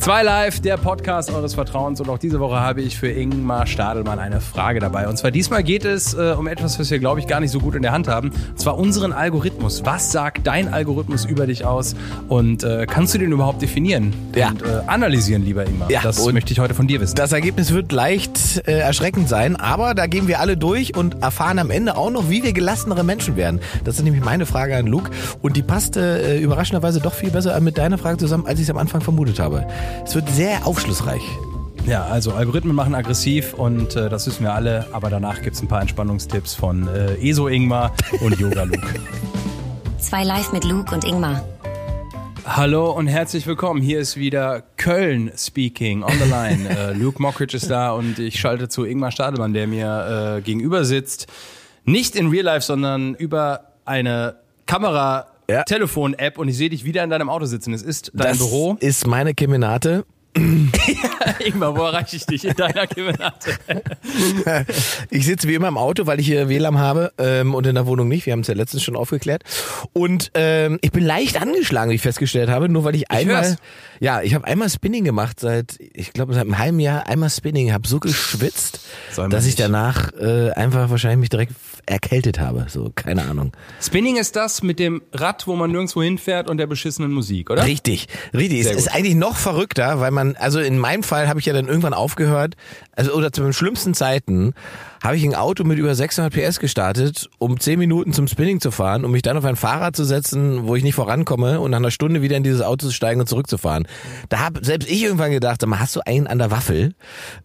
Zwei Live, der Podcast eures Vertrauens. Und auch diese Woche habe ich für Ingmar Stadelmann eine Frage dabei. Und zwar diesmal geht es äh, um etwas, was wir, glaube ich, gar nicht so gut in der Hand haben. Und zwar unseren Algorithmus. Was sagt dein Algorithmus über dich aus? Und äh, kannst du den überhaupt definieren? Ja. Und äh, analysieren, lieber Ingmar. Ja, das möchte ich heute von dir wissen. Das Ergebnis wird leicht äh, erschreckend sein, aber da gehen wir alle durch und erfahren am Ende auch noch, wie wir gelassenere Menschen werden. Das ist nämlich meine Frage an Luke und die passte äh, überraschenderweise doch viel besser mit deiner Frage zusammen, als ich es am Anfang vermutet habe. Es wird sehr aufschlussreich. Ja, also Algorithmen machen aggressiv und äh, das wissen wir alle. Aber danach gibt es ein paar Entspannungstipps von äh, ESO Ingmar und Yoga Luke. Zwei live mit Luke und Ingmar. Hallo und herzlich willkommen. Hier ist wieder Köln speaking on the line. äh, Luke Mockridge ist da und ich schalte zu Ingmar Stadelmann, der mir äh, gegenüber sitzt. Nicht in Real Life, sondern über eine Kamera. Ja. Telefon-App und ich sehe dich wieder in deinem Auto sitzen. Es ist dein das Büro. ist meine Kemenate. Ingmar, wo erreiche ich dich in deiner Kemenate? Ich sitze wie immer im Auto, weil ich hier WLAN habe ähm, und in der Wohnung nicht. Wir haben es ja letztens schon aufgeklärt. Und ähm, ich bin leicht angeschlagen, wie ich festgestellt habe, nur weil ich einmal, hör's. ja, ich habe einmal Spinning gemacht seit, ich glaube seit einem halben Jahr, einmal Spinning, habe so geschwitzt, dass ich nicht. danach äh, einfach wahrscheinlich mich direkt erkältet habe. So, keine Ahnung. Spinning ist das mit dem Rad, wo man nirgendwo hinfährt und der beschissenen Musik, oder? Richtig, richtig. Es Sehr ist gut. eigentlich noch verrückter, weil man, also in meinem Fall habe ich ja dann irgendwann aufgehört, also oder zu den schlimmsten Zeiten habe ich ein Auto mit über 600 PS gestartet, um 10 Minuten zum Spinning zu fahren, um mich dann auf ein Fahrrad zu setzen, wo ich nicht vorankomme und nach einer Stunde wieder in dieses Auto zu steigen und zurückzufahren. Da habe selbst ich irgendwann gedacht, mal, hast du einen an der Waffel?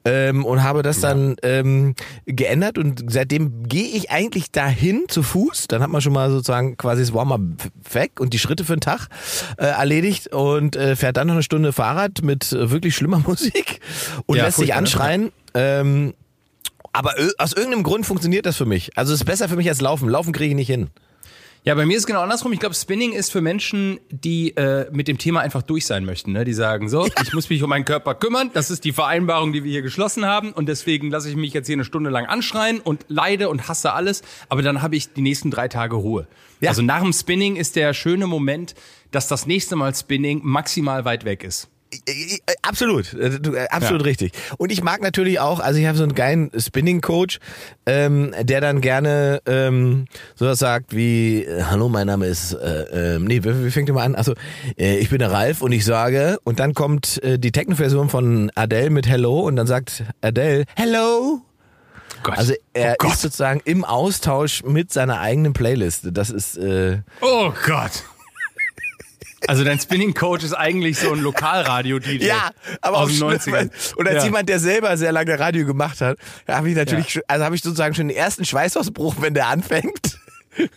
Ähm, und habe das dann ähm, geändert und seitdem gehe ich eigentlich dahin zu Fuß. Dann hat man schon mal sozusagen quasi das Warm-up weg und die Schritte für den Tag äh, erledigt und äh, fährt dann noch eine Stunde Fahrrad mit äh, wirklich schlimmer Musik und Ja, lässt sich ne? anschreien. Ähm, aber aus irgendeinem Grund funktioniert das für mich. Also es ist besser für mich als Laufen. Laufen kriege ich nicht hin. Ja, bei mir ist es genau andersrum. Ich glaube, Spinning ist für Menschen, die äh, mit dem Thema einfach durch sein möchten. Ne? Die sagen so, ich muss mich um meinen Körper kümmern. Das ist die Vereinbarung, die wir hier geschlossen haben. Und deswegen lasse ich mich jetzt hier eine Stunde lang anschreien und leide und hasse alles. Aber dann habe ich die nächsten drei Tage Ruhe. Ja. Also nach dem Spinning ist der schöne Moment, dass das nächste Mal Spinning maximal weit weg ist. Äh, Absolut, äh, äh, absolut Ja. richtig. Und ich mag natürlich auch, also ich habe so einen geilen Spinning-Coach, ähm, der dann gerne ähm, sowas sagt wie, hallo, mein Name ist, äh, äh, nee, wie, wie fängt ihr mal an? Also, äh, ich bin der Ralf und ich sage, und dann kommt äh, die Techno-Version von Adele mit Hello und dann sagt Adele, Hello. Gott. Also er oh ist sozusagen im Austausch mit seiner eigenen Playlist. Das ist äh, oh Gott. Also dein Spinning-Coach ist eigentlich so ein Lokalradio-DJ. Ja, aber aus auch den schlimm, 90ern. Und als Ja. jemand, der selber sehr lange Radio gemacht hat, habe ich natürlich, Ja. also habe ich sozusagen schon den ersten Schweißausbruch, wenn der anfängt.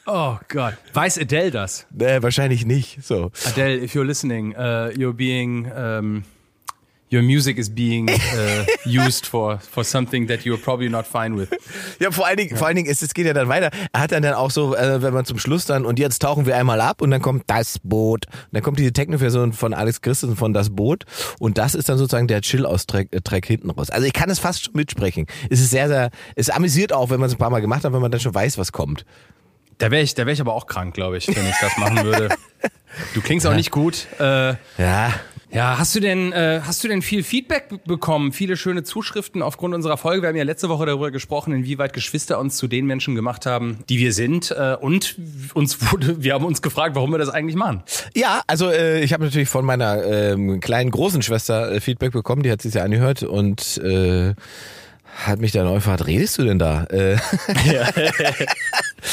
Oh Gott. Weiß Adele das? Nee, wahrscheinlich nicht. So. Adele, if you're listening, uh, you're being, um, your music is being uh, used for for something that you're probably not fine with. Ja, vor allen Dingen, vor allen Dingen, es, es geht ja dann weiter. Er hat dann dann auch so, äh, wenn man zum Schluss dann, und jetzt tauchen wir einmal ab und dann kommt das Boot. Und dann kommt diese Techno-Version von Alex Christensen von Das Boot und das ist dann sozusagen der Chill-Aus-Track äh, Track hinten raus. Also ich kann es fast schon mitsprechen. Es ist sehr, sehr, es amüsiert auch, wenn man es ein paar Mal gemacht hat, wenn man dann schon weiß, was kommt. Da wäre ich, da wäre ich aber auch krank, glaube ich, wenn ich das machen würde. Du klingst auch nicht gut. Äh, Ja, ja, hast du denn, äh, hast du denn viel Feedback bekommen, viele schöne Zuschriften aufgrund unserer Folge? Wir haben ja letzte Woche darüber gesprochen, inwieweit Geschwister uns zu den Menschen gemacht haben, die wir sind. Äh, und uns wurde, wir haben uns gefragt, warum wir das eigentlich machen. Ja, also äh, ich habe natürlich von meiner ähm, kleinen großen Schwester äh, Feedback bekommen, die hat sich ja angehört und äh, hat mich dann gefragt, redest du denn da? Äh,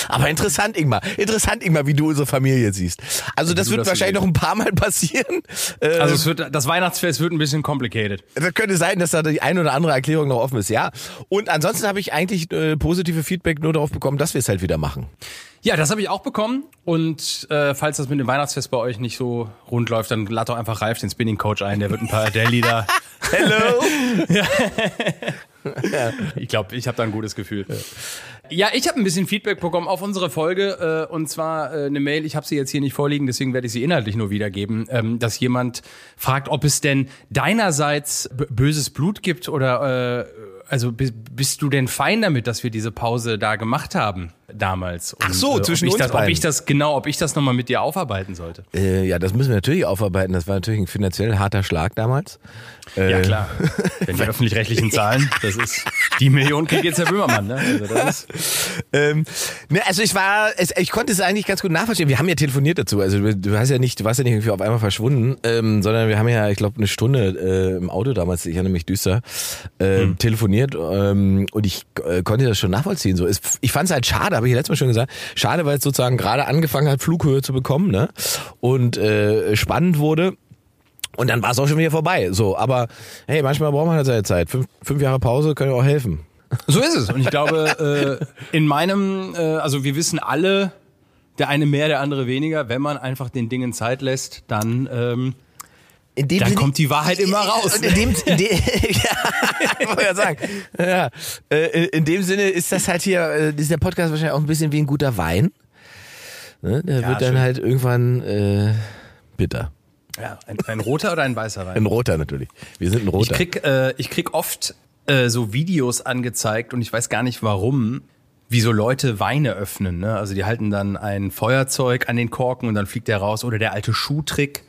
Aber interessant, Ingmar. Interessant, Ingmar, wie du unsere Familie siehst. Also das wird das wahrscheinlich noch ein paar Mal passieren. Äh, Also es wird, das Weihnachtsfest wird ein bisschen complicated. das könnte sein, dass da die ein oder andere Erklärung noch offen ist, ja. Und ansonsten habe ich eigentlich äh, positive Feedback nur darauf bekommen, dass wir es halt wieder machen. Ja, das habe ich auch bekommen. Und äh, falls das mit dem Weihnachtsfest bei euch nicht so rund läuft, dann lad doch einfach Ralf, den Spinning Coach, ein. Der wird ein paar der Lieder. Hello. Ich glaube, ich habe da ein gutes Gefühl. Ja, ich habe ein bisschen Feedback bekommen auf unsere Folge äh, und zwar äh, eine Mail, ich habe sie jetzt hier nicht vorliegen, deswegen werde ich sie inhaltlich nur wiedergeben, ähm, dass jemand fragt, ob es denn deinerseits böses Blut gibt oder äh, also bist du denn fein damit, dass wir diese Pause da gemacht haben? Damals. Und, Ach so, äh, zwischen uns das, beiden. Ob ich das genau, ob ich das nochmal mit dir aufarbeiten sollte. Äh, ja, das müssen wir natürlich aufarbeiten. Das war natürlich ein finanziell harter Schlag damals. Äh, ja klar. Wenn die öffentlich-rechtlichen Zahlen, das ist die Million kriegt jetzt Herr Böhmermann. Ne? Also, das ist ähm, ne, also ich war, ich konnte es eigentlich ganz gut nachvollziehen. Wir haben ja telefoniert dazu. Also du hast ja nicht, du warst ja nicht irgendwie auf einmal verschwunden, ähm, sondern wir haben ja, ich glaube, eine Stunde äh, im Auto damals. Ich erinnere mich düster äh, hm. telefoniert ähm, und ich äh, konnte das schon nachvollziehen. So, ich fand es halt schade habe ich letztes Mal schon gesagt. Schade, weil es sozusagen gerade angefangen hat, Flughöhe zu bekommen, ne? Und äh, spannend wurde. Und dann war es auch schon wieder vorbei. So, aber hey, manchmal braucht man halt seine Zeit. Fünf, fünf Jahre Pause können ja auch helfen. So ist es. Und ich glaube, äh, in meinem, äh, also wir wissen alle, der eine mehr, der andere weniger. Wenn man einfach den Dingen Zeit lässt, dann ähm, in dem dann Sinne, kommt die Wahrheit immer raus. in dem, in dem ja, wollte ja sagen. Ja, äh, in dem Sinne ist das halt hier, äh, ist der Podcast wahrscheinlich auch ein bisschen wie ein guter Wein. Ne? Der ja, wird dann schön. halt irgendwann äh, bitter. Ja, ein, ein, roter oder ein weißer Wein? Ein roter natürlich. Wir sind ein roter. Ich krieg, äh, ich krieg oft äh, so Videos angezeigt und ich weiß gar nicht warum, wie so Leute Weine öffnen. Ne? Also die halten dann ein Feuerzeug an den Korken und dann fliegt der raus. Oder der alte Schuhtrick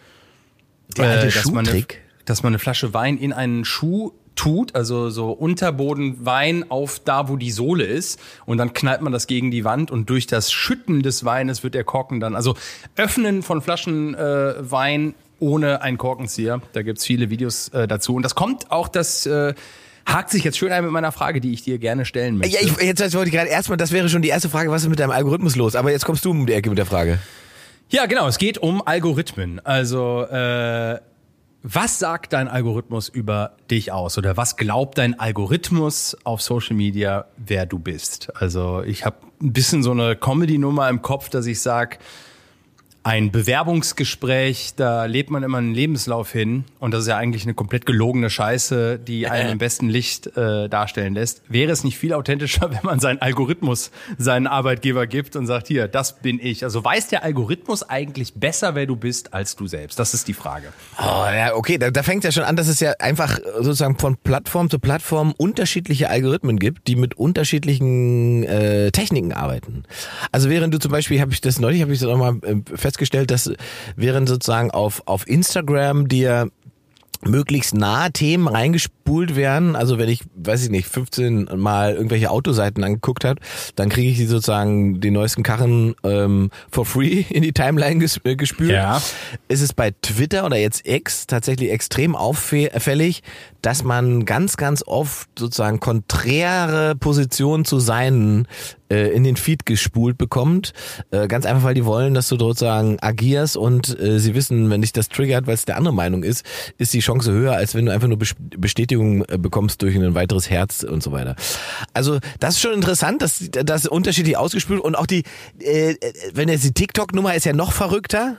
der alte äh, dass, man eine, dass man eine Flasche Wein in einen Schuh tut, also so Unterboden Wein auf da, wo die Sohle ist und dann knallt man das gegen die Wand und durch das Schütten des Weines wird der Korken dann, also Öffnen von Flaschen äh, Wein ohne einen Korkenzieher, da gibt's viele Videos äh, dazu und das kommt auch das äh, hakt sich jetzt schön ein mit meiner Frage, die ich dir gerne stellen möchte. Ja, ich, jetzt wollte ich gerade erstmal, das wäre schon die erste Frage, was ist mit deinem Algorithmus los? Aber jetzt kommst du um die Ecke mit der Frage. Ja, genau. Es geht um Algorithmen. Also äh, was sagt dein Algorithmus über dich aus? Oder was glaubt dein Algorithmus auf Social Media, wer du bist? Also ich habe ein bisschen so eine Comedy-Nummer im Kopf, dass ich sag ein Bewerbungsgespräch, da lebt man immer einen Lebenslauf hin und das ist ja eigentlich eine komplett gelogene Scheiße, die einen im besten Licht äh, darstellen lässt. Wäre es nicht viel authentischer, wenn man seinen Algorithmus seinen Arbeitgeber gibt und sagt, hier, das bin ich. Also weiß der Algorithmus eigentlich besser, wer du bist, als du selbst? Das ist die Frage. Oh, ja, okay, da, da fängt ja schon an, dass es ja einfach sozusagen von Plattform zu Plattform unterschiedliche Algorithmen gibt, die mit unterschiedlichen äh, Techniken arbeiten. Also während du zum Beispiel, habe ich das neulich, habe ich das nochmal äh, fest festgestellt, dass während sozusagen auf, auf Instagram dir möglichst nahe Themen reingespult werden. Also wenn ich, weiß ich nicht, 15 Mal irgendwelche Autoseiten angeguckt habe, dann kriege ich die sozusagen die neuesten Karren ähm, for free in die Timeline ges äh, gespült. Ja. Ist es bei Twitter oder jetzt X tatsächlich extrem auffällig, dass man ganz, ganz oft sozusagen konträre Positionen zu seinen äh, in den Feed gespult bekommt. Äh, ganz einfach, weil die wollen, dass du sozusagen agierst und äh, sie wissen, wenn dich das triggert, weil es der andere Meinung ist, ist die Chance höher, als wenn du einfach nur Bestätigung äh, bekommst durch ein weiteres Herz und so weiter. Also das ist schon interessant, dass das unterschiedlich ausgespült und auch die, äh, wenn jetzt die TikTok-Nummer ist ja noch verrückter.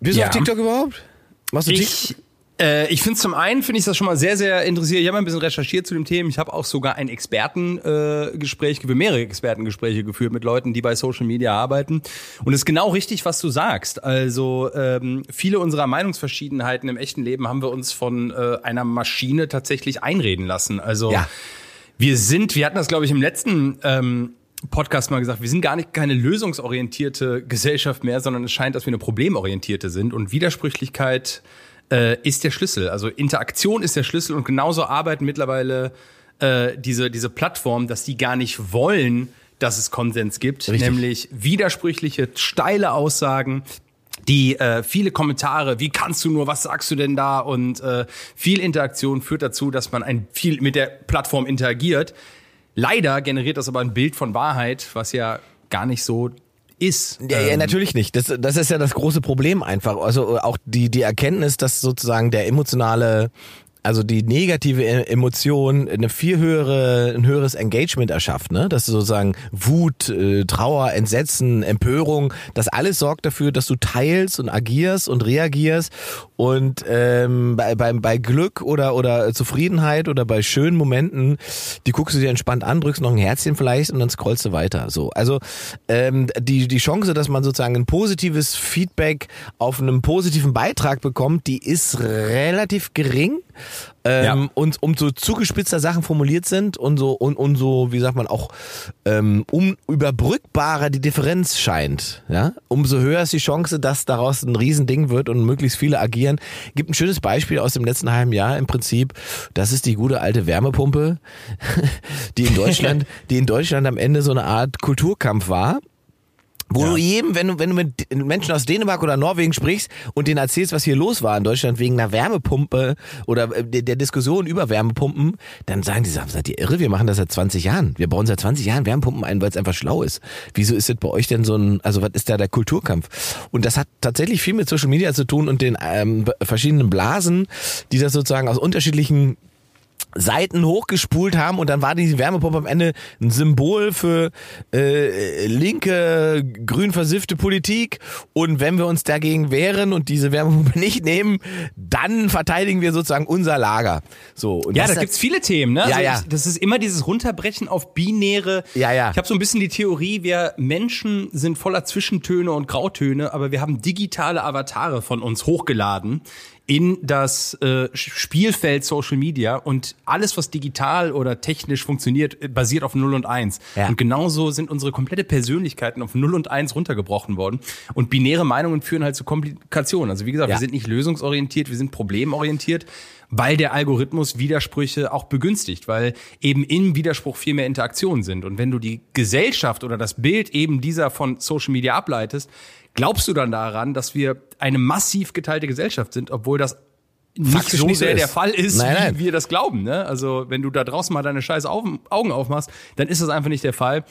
Bist ja. du auf TikTok überhaupt? Machst du TikTok? Äh, ich finde zum einen finde ich das schon mal sehr sehr interessant. Ich habe ein bisschen recherchiert zu dem Thema. Ich habe auch sogar ein Expertengespräch, äh, mehrere Expertengespräche geführt mit Leuten, die bei Social Media arbeiten. Und es ist genau richtig, was du sagst. Also ähm, viele unserer Meinungsverschiedenheiten im echten Leben haben wir uns von äh, einer Maschine tatsächlich einreden lassen. Also ja. wir sind, wir hatten das glaube ich im letzten ähm, Podcast mal gesagt, wir sind gar nicht keine lösungsorientierte Gesellschaft mehr, sondern es scheint, dass wir eine problemorientierte sind und Widersprüchlichkeit äh, ist der Schlüssel. Also Interaktion ist der Schlüssel und genauso arbeiten mittlerweile äh, diese, diese Plattformen, dass die gar nicht wollen, dass es Konsens gibt, Richtig. nämlich widersprüchliche, steile Aussagen, die äh, viele Kommentare, wie kannst du nur, was sagst du denn da? Und äh, viel Interaktion führt dazu, dass man ein viel mit der Plattform interagiert. Leider generiert das aber ein Bild von Wahrheit, was ja gar nicht so ist. Ja, ja, ähm, natürlich nicht. Das, das ist ja das große Problem einfach. Also auch die, die Erkenntnis, dass sozusagen der emotionale also die negative E- Emotion eine viel höhere, ein höheres Engagement erschafft, ne? Dass sozusagen Wut, äh, Trauer, Entsetzen, Empörung, das alles sorgt dafür, dass du teilst und agierst und reagierst und ähm, bei, bei, bei Glück oder oder Zufriedenheit oder bei schönen Momenten, die guckst du dir entspannt an, drückst noch ein Herzchen vielleicht und dann scrollst du weiter. So, also ähm, die die Chance, dass man sozusagen ein positives Feedback auf einem positiven Beitrag bekommt, die ist relativ gering. Ähm, Ja. Und umso zugespitzter Sachen formuliert sind und so und, und so, wie sagt man, auch ähm, unüberbrückbarer die Differenz scheint, ja, umso höher ist die Chance, dass daraus ein Riesending wird und möglichst viele agieren. Gibt ein schönes Beispiel aus dem letzten halben Jahr im Prinzip. Das ist die gute alte Wärmepumpe, die in Deutschland, die in Deutschland am Ende so eine Art Kulturkampf war. Wo Ja. du jedem, wenn du, wenn du mit Menschen aus Dänemark oder Norwegen sprichst und denen erzählst, was hier los war in Deutschland wegen einer Wärmepumpe oder äh, der, der Diskussion über Wärmepumpen, dann sagen die, seid ihr irre, wir machen das seit 20 Jahren. Wir bauen seit 20 Jahren Wärmepumpen ein, weil es einfach schlau ist. Wieso ist das bei euch denn so ein, also was ist da der Kulturkampf? Und das hat tatsächlich viel mit Social Media zu tun und den ähm, verschiedenen Blasen, die das sozusagen aus unterschiedlichen Seiten hochgespult haben und dann war die Wärmepumpe am Ende ein Symbol für äh, linke, grün versiffte Politik und wenn wir uns dagegen wehren und diese Wärmepumpe nicht nehmen, dann verteidigen wir sozusagen unser Lager. So Ja, das da gibt's viele Themen, ne? Ja, ja. Ich, das ist immer dieses Runterbrechen auf binäre. Ja, ja. Ich habe so ein bisschen die Theorie, wir Menschen sind voller Zwischentöne und Grautöne, aber wir haben digitale Avatare von uns hochgeladen in das äh, Spielfeld Social Media und alles, was digital oder technisch funktioniert, äh, basiert auf 0 und 1. Ja. Und genauso sind unsere komplette Persönlichkeiten auf 0 und 1 runtergebrochen worden. Und binäre Meinungen führen halt zu Komplikationen. Also wie gesagt, Ja. wir sind nicht lösungsorientiert, wir sind problemorientiert, weil der Algorithmus Widersprüche auch begünstigt, weil eben im Widerspruch viel mehr Interaktionen sind. Und wenn du die Gesellschaft oder das Bild eben dieser von Social Media ableitest, glaubst du dann daran, dass wir eine massiv geteilte Gesellschaft sind, obwohl das nicht so sehr ist. der Fall ist, Nein, wie nein. wir das glauben. Ne? Also wenn du da draußen mal deine scheiß Augen Augen aufmachst, dann ist das einfach nicht der Fall.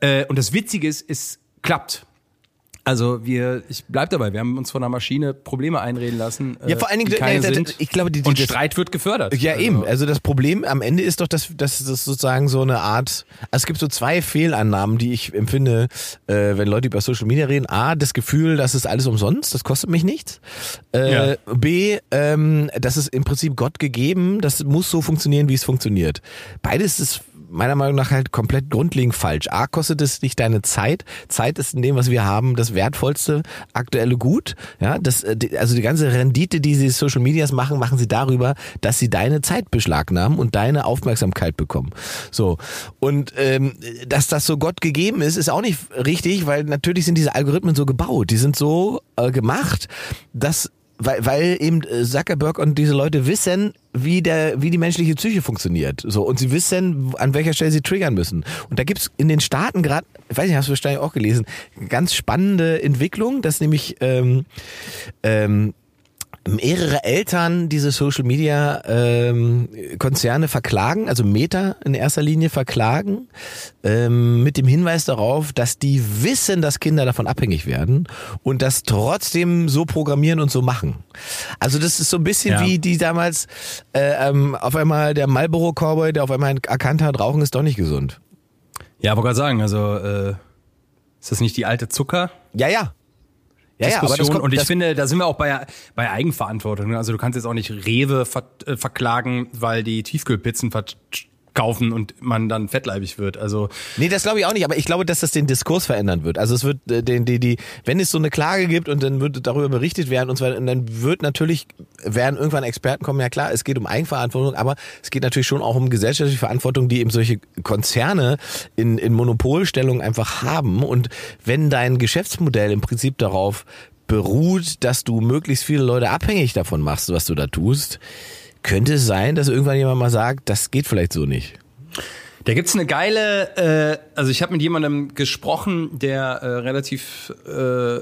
Äh, und das Witzige ist, es klappt. Also wir, ich bleib dabei, wir haben uns von einer Maschine Probleme einreden lassen, Ja, vor allen Dingen, die keine nee, da- sind. ich glaube, die- die- und Streit wird gefördert. Ja, Also- eben. Also das Problem am Ende ist doch, dass, dass das sozusagen so eine Art, also es gibt so zwei Fehlannahmen, die ich empfinde, äh, wenn Leute über Social Media reden. A, das Gefühl, das ist alles umsonst, das kostet mich nichts. Äh, Ja. B, ähm, das ist im Prinzip Gott gegeben, das muss so funktionieren, wie es funktioniert. Beides ist meiner Meinung nach halt komplett grundlegend falsch. A, kostet es nicht deine Zeit. Zeit ist in dem, was wir haben, das wertvollste aktuelle Gut. Ja, das, äh, also die ganze Rendite, die sie Social Medias machen, machen sie darüber, dass sie deine Zeit beschlagnahmen und deine Aufmerksamkeit bekommen. So. Und ähm, dass das so Gott gegeben ist, ist auch nicht richtig, weil natürlich sind diese Algorithmen so gebaut. Die sind so äh, gemacht, dass weil, weil eben äh, Zuckerberg und diese Leute wissen, wie der, wie die menschliche Psyche funktioniert. So und sie wissen, an welcher Stelle sie triggern müssen. Und da gibt's in den Staaten gerade, ich weiß nicht, hast du wahrscheinlich auch gelesen, ganz spannende Entwicklung, dass nämlich ähm, ähm, mehrere Eltern diese Social Media ähm, Konzerne verklagen, also Meta in erster Linie verklagen, ähm, mit dem Hinweis darauf, dass die wissen, dass Kinder davon abhängig werden und das trotzdem so programmieren und so machen. Also das ist so ein bisschen Ja. wie die damals äh, ähm, auf einmal der Marlboro Cowboy, der auf einmal erkannt hat, Rauchen ist doch nicht gesund. Ja, wollte gerade sagen, also äh, ist das nicht die alte Zucker? Ja, ja. Ja, ja, aber das kommt, und ich finde, da sind wir auch bei, bei Eigenverantwortung. ne? Also du kannst jetzt auch nicht Rewe ver äh, verklagen, weil die Tiefkühlpizzen verkaufen und man dann fettleibig wird. Also Nee, das glaube ich auch nicht, aber ich glaube, dass das den Diskurs verändern wird. Also es wird äh, den, die, die, wenn es so eine Klage gibt und dann wird darüber berichtet werden und weiter, und dann wird natürlich, werden irgendwann Experten kommen, ja klar, es geht um Eigenverantwortung, aber es geht natürlich schon auch um gesellschaftliche Verantwortung, die eben solche Konzerne in, in Monopolstellung einfach haben. Und wenn dein Geschäftsmodell im Prinzip darauf beruht, dass du möglichst viele Leute abhängig davon machst, was du da tust, könnte es sein, dass irgendwann jemand mal sagt, das geht vielleicht so nicht. Da gibt's eine geile, äh, also ich habe mit jemandem gesprochen, der äh, relativ, äh,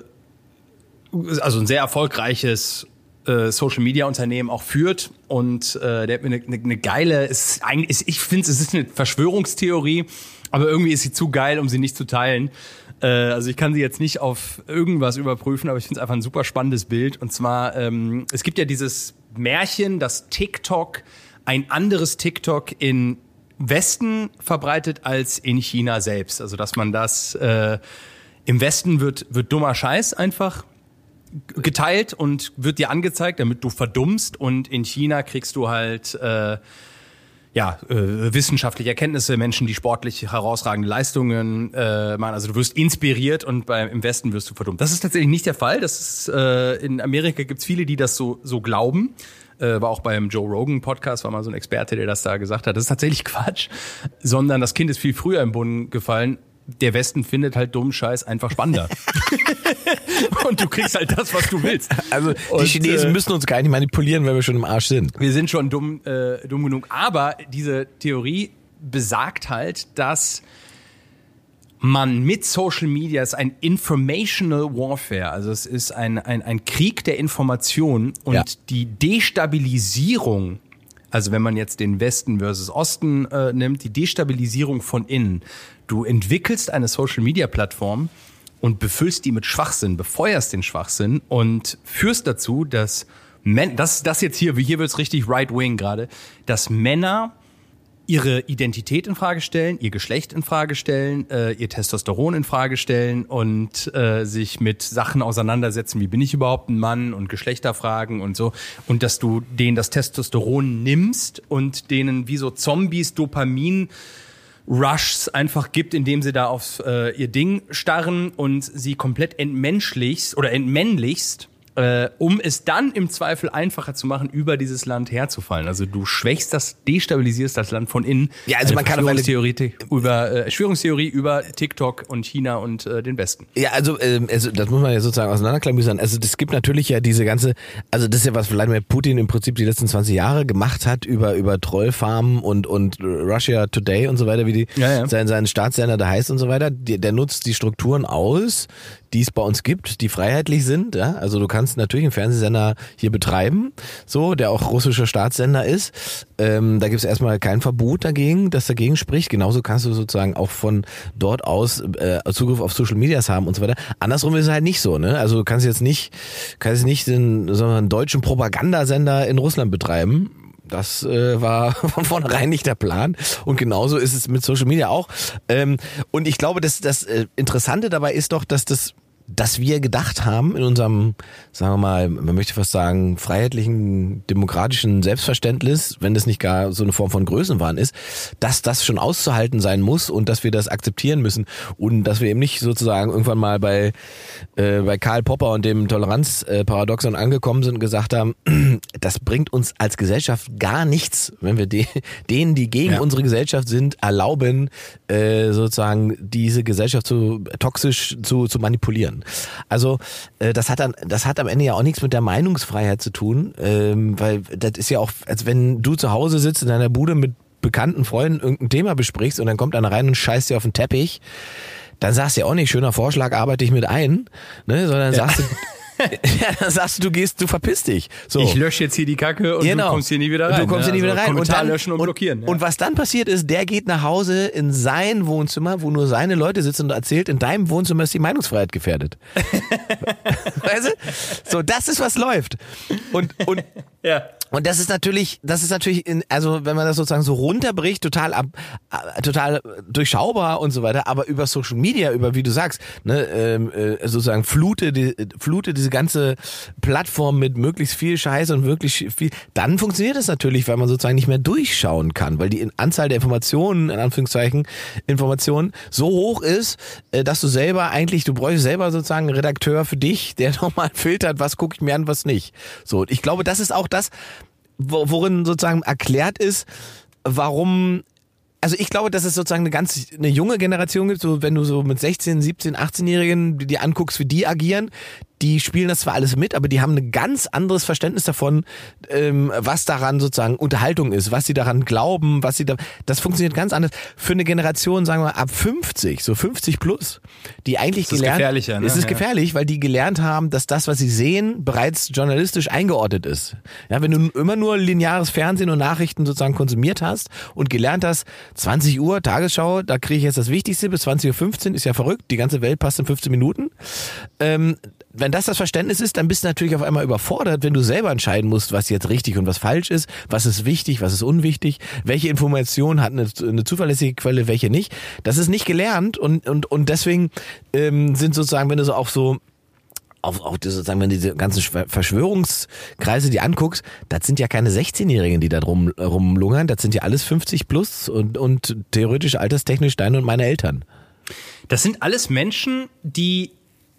also ein sehr erfolgreiches äh, Social Media Unternehmen auch führt und äh, der hat mir eine, eine, eine geile, ist eigentlich, ist, ich finde es ist eine Verschwörungstheorie, aber irgendwie ist sie zu geil, um sie nicht zu teilen. Äh, also ich kann sie jetzt nicht auf irgendwas überprüfen, aber ich finde es einfach ein super spannendes Bild. Und zwar, ähm, es gibt ja dieses Märchen, dass TikTok ein anderes TikTok in Westen verbreitet als in China selbst. Also dass man das äh, im Westen wird, wird dummer Scheiß einfach geteilt und wird dir angezeigt, damit du verdummst. Und in China kriegst du halt äh, ja, äh, wissenschaftliche Erkenntnisse, Menschen, die sportlich herausragende Leistungen äh, machen. Also du wirst inspiriert und beim, im Westen wirst du verdummt. Das ist tatsächlich nicht der Fall. Das ist, äh, in Amerika gibt's viele, die das so, so glauben. Äh, war auch beim Joe Rogan Podcast, war mal so ein Experte, der das da gesagt hat. Das ist tatsächlich Quatsch, sondern das Kind ist viel früher im Boden gefallen der Westen findet halt dummen Scheiß einfach spannender. und du kriegst halt das, was du willst. Also die und, Chinesen äh, müssen uns gar nicht manipulieren, weil wir schon im Arsch sind. Wir sind schon dumm, äh, dumm genug. Aber diese Theorie besagt halt, dass man mit Social Media ist ein Informational Warfare, also es ist ein, ein, ein Krieg der Information und ja. die Destabilisierung also wenn man jetzt den Westen versus Osten äh, nimmt, die Destabilisierung von innen. Du entwickelst eine Social-Media-Plattform und befüllst die mit Schwachsinn, befeuerst den Schwachsinn und führst dazu, dass Men das, das jetzt hier, hier wird's richtig right-wing gerade, dass Männer ihre Identität in Frage stellen, ihr Geschlecht in Frage stellen, äh, ihr Testosteron in Frage stellen und äh, sich mit Sachen auseinandersetzen, wie bin ich überhaupt ein Mann und Geschlechterfragen und so. Und dass du denen das Testosteron nimmst und denen wie so Zombies Dopamin Rushs einfach gibt, indem sie da auf äh, ihr Ding starren und sie komplett entmenschlichst oder entmännlichst äh, um es dann im Zweifel einfacher zu machen, über dieses Land herzufallen. Also du schwächst das, destabilisierst das Land von innen. Ja, also man kann auf eine Theorie über äh, Schwörungstheorie über TikTok und China und äh, den Westen. Ja, also, äh, also das muss man ja sozusagen auseinanderklamüsern. Also es gibt natürlich ja diese ganze, also das ist ja was Vladimir Putin im Prinzip die letzten 20 Jahre gemacht hat über über Trollfarmen und und Russia Today und so weiter, wie die ja, ja. sein sein Staatssender da heißt und so weiter. Der, der nutzt die Strukturen aus, die es bei uns gibt, die freiheitlich sind. Ja? Also du kannst natürlich einen Fernsehsender hier betreiben, so, der auch russischer Staatssender ist. Ähm, da gibt es erstmal kein Verbot dagegen, das dagegen spricht. Genauso kannst du sozusagen auch von dort aus äh, Zugriff auf Social Medias haben und so weiter. Andersrum ist es halt nicht so, ne? Also du kannst jetzt nicht, kannst nicht den, sondern einen deutschen Propagandasender in Russland betreiben. Das äh, war von vornherein nicht der Plan. Und genauso ist es mit Social Media auch. Ähm, und ich glaube, dass das äh, Interessante dabei ist doch, dass das dass wir gedacht haben in unserem, sagen wir mal, man möchte fast sagen, freiheitlichen, demokratischen Selbstverständnis, wenn das nicht gar so eine Form von Größenwahn ist, dass das schon auszuhalten sein muss und dass wir das akzeptieren müssen und dass wir eben nicht sozusagen irgendwann mal bei, äh, bei Karl Popper und dem Toleranzparadoxon angekommen sind und gesagt haben, das bringt uns als Gesellschaft gar nichts, wenn wir de denen, die gegen ja. unsere Gesellschaft sind, erlauben, äh, sozusagen diese Gesellschaft zu toxisch zu, zu manipulieren. Also äh, das hat dann, das hat am Ende ja auch nichts mit der Meinungsfreiheit zu tun, ähm, weil das ist ja auch, als wenn du zu Hause sitzt in deiner Bude mit bekannten Freunden irgendein Thema besprichst und dann kommt einer rein und scheißt dir auf den Teppich, dann sagst du ja auch nicht, schöner Vorschlag, arbeite ich mit ein, ne, sondern ja. sagst du, ja, dann sagst du, du gehst, du verpisst dich. So. Ich lösche jetzt hier die Kacke und genau. du kommst hier nie wieder rein. Du kommst hier nie wieder also rein. Kommentar und dann, löschen und, und blockieren. Ja. Und was dann passiert ist, der geht nach Hause in sein Wohnzimmer, wo nur seine Leute sitzen und erzählt, in deinem Wohnzimmer ist die Meinungsfreiheit gefährdet. weißt du? So, das ist was läuft. Und, und, ja. Und das ist natürlich, das ist natürlich, in, also wenn man das sozusagen so runterbricht, total ab, äh, total durchschaubar und so weiter, aber über Social Media, über wie du sagst, ne, ähm, äh, sozusagen flute, die, flute diese ganze Plattform mit möglichst viel Scheiße und wirklich viel, dann funktioniert es natürlich, weil man sozusagen nicht mehr durchschauen kann, weil die Anzahl der Informationen, in Anführungszeichen, Informationen so hoch ist, äh, dass du selber eigentlich, du bräuchst selber sozusagen einen Redakteur für dich, der nochmal filtert, was gucke ich mir an, was nicht. So, ich glaube, das ist auch das, worin sozusagen erklärt ist, warum also ich glaube, dass es sozusagen eine ganz eine junge Generation gibt, so wenn du so mit 16, 17, 18-Jährigen die anguckst, wie die agieren, die spielen das zwar alles mit, aber die haben ein ganz anderes Verständnis davon, ähm, was daran sozusagen Unterhaltung ist, was sie daran glauben, was sie da, das funktioniert ganz anders. Für eine Generation, sagen wir ab 50, so 50 plus, die eigentlich Das ist gelernt, gefährlicher, ne? es ist Ja. gefährlich, weil die gelernt haben, dass das, was sie sehen, bereits journalistisch eingeordnet ist. Ja, wenn du immer nur lineares Fernsehen und Nachrichten sozusagen konsumiert hast und gelernt hast, 20 Uhr Tagesschau, da kriege ich jetzt das Wichtigste, bis 20.15 Uhr ist ja verrückt, die ganze Welt passt in 15 Minuten. Ähm, wenn das das Verständnis ist, dann bist du natürlich auf einmal überfordert, wenn du selber entscheiden musst, was jetzt richtig und was falsch ist, was ist wichtig, was ist unwichtig, welche Information hat eine, eine zuverlässige Quelle, welche nicht. Das ist nicht gelernt und, und, und deswegen ähm, sind sozusagen, wenn du so auch so auf, auf sozusagen, wenn du diese ganzen Schw- Verschwörungskreise die anguckst, das sind ja keine 16-Jährigen, die da drum rumlungern, das sind ja alles 50 plus und, und theoretisch alterstechnisch deine und meine Eltern. Das sind alles Menschen, die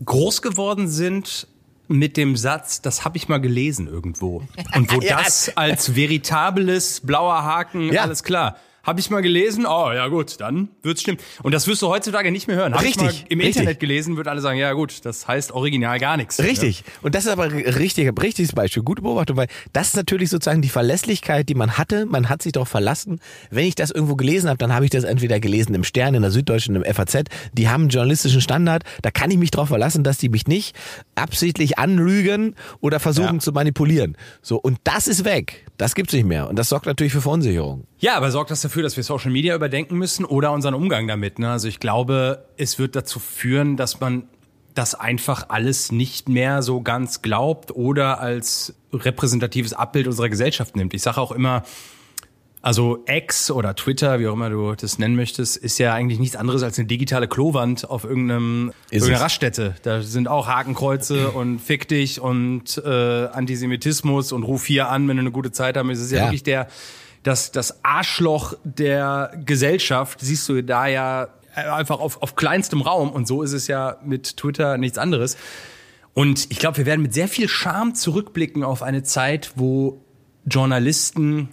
groß geworden sind mit dem Satz, das habe ich mal gelesen irgendwo. Und wo Ja. das als veritables blauer Haken, Ja. alles klar. Habe ich mal gelesen? Oh, ja gut, dann wird's stimmen. Und das wirst du heutzutage nicht mehr hören. Hab ich mal Richtig, im richtig. Internet gelesen, würden alle sagen, ja gut, das heißt original gar nichts. Richtig. Und das ist aber ein richtig, richtiges Beispiel. Gute Beobachtung, weil das ist natürlich sozusagen die Verlässlichkeit, die man hatte. Man hat sich darauf verlassen. Wenn ich das irgendwo gelesen habe, dann habe ich das entweder gelesen im Stern, in der Süddeutschen, im FAZ. Die haben einen journalistischen Standard. Da kann ich mich darauf verlassen, dass die mich nicht absichtlich anlügen oder versuchen Ja. zu manipulieren. So. Und das ist weg. Das gibt's nicht mehr. Und das sorgt natürlich für Verunsicherung. Ja, aber sorgt das dafür, dass wir Social Media überdenken müssen oder unseren Umgang damit? Ne? Also ich glaube, es wird dazu führen, dass man das einfach alles nicht mehr so ganz glaubt oder als repräsentatives Abbild unserer Gesellschaft nimmt. Ich sage auch immer, also X oder Twitter, wie auch immer du das nennen möchtest, ist ja eigentlich nichts anderes als eine digitale Klowand auf irgendeinem, Ist irgendeiner es. Raststätte. Da sind auch Hakenkreuze und Fick dich und äh, Antisemitismus und ruf hier an, wenn du eine gute Zeit haben. Es ist ja, Ja. wirklich der, das, das Arschloch der Gesellschaft, siehst du da ja einfach auf, auf kleinstem Raum. Und so ist es ja mit Twitter nichts anderes. Und ich glaube, wir werden mit sehr viel Scham zurückblicken auf eine Zeit, wo Journalisten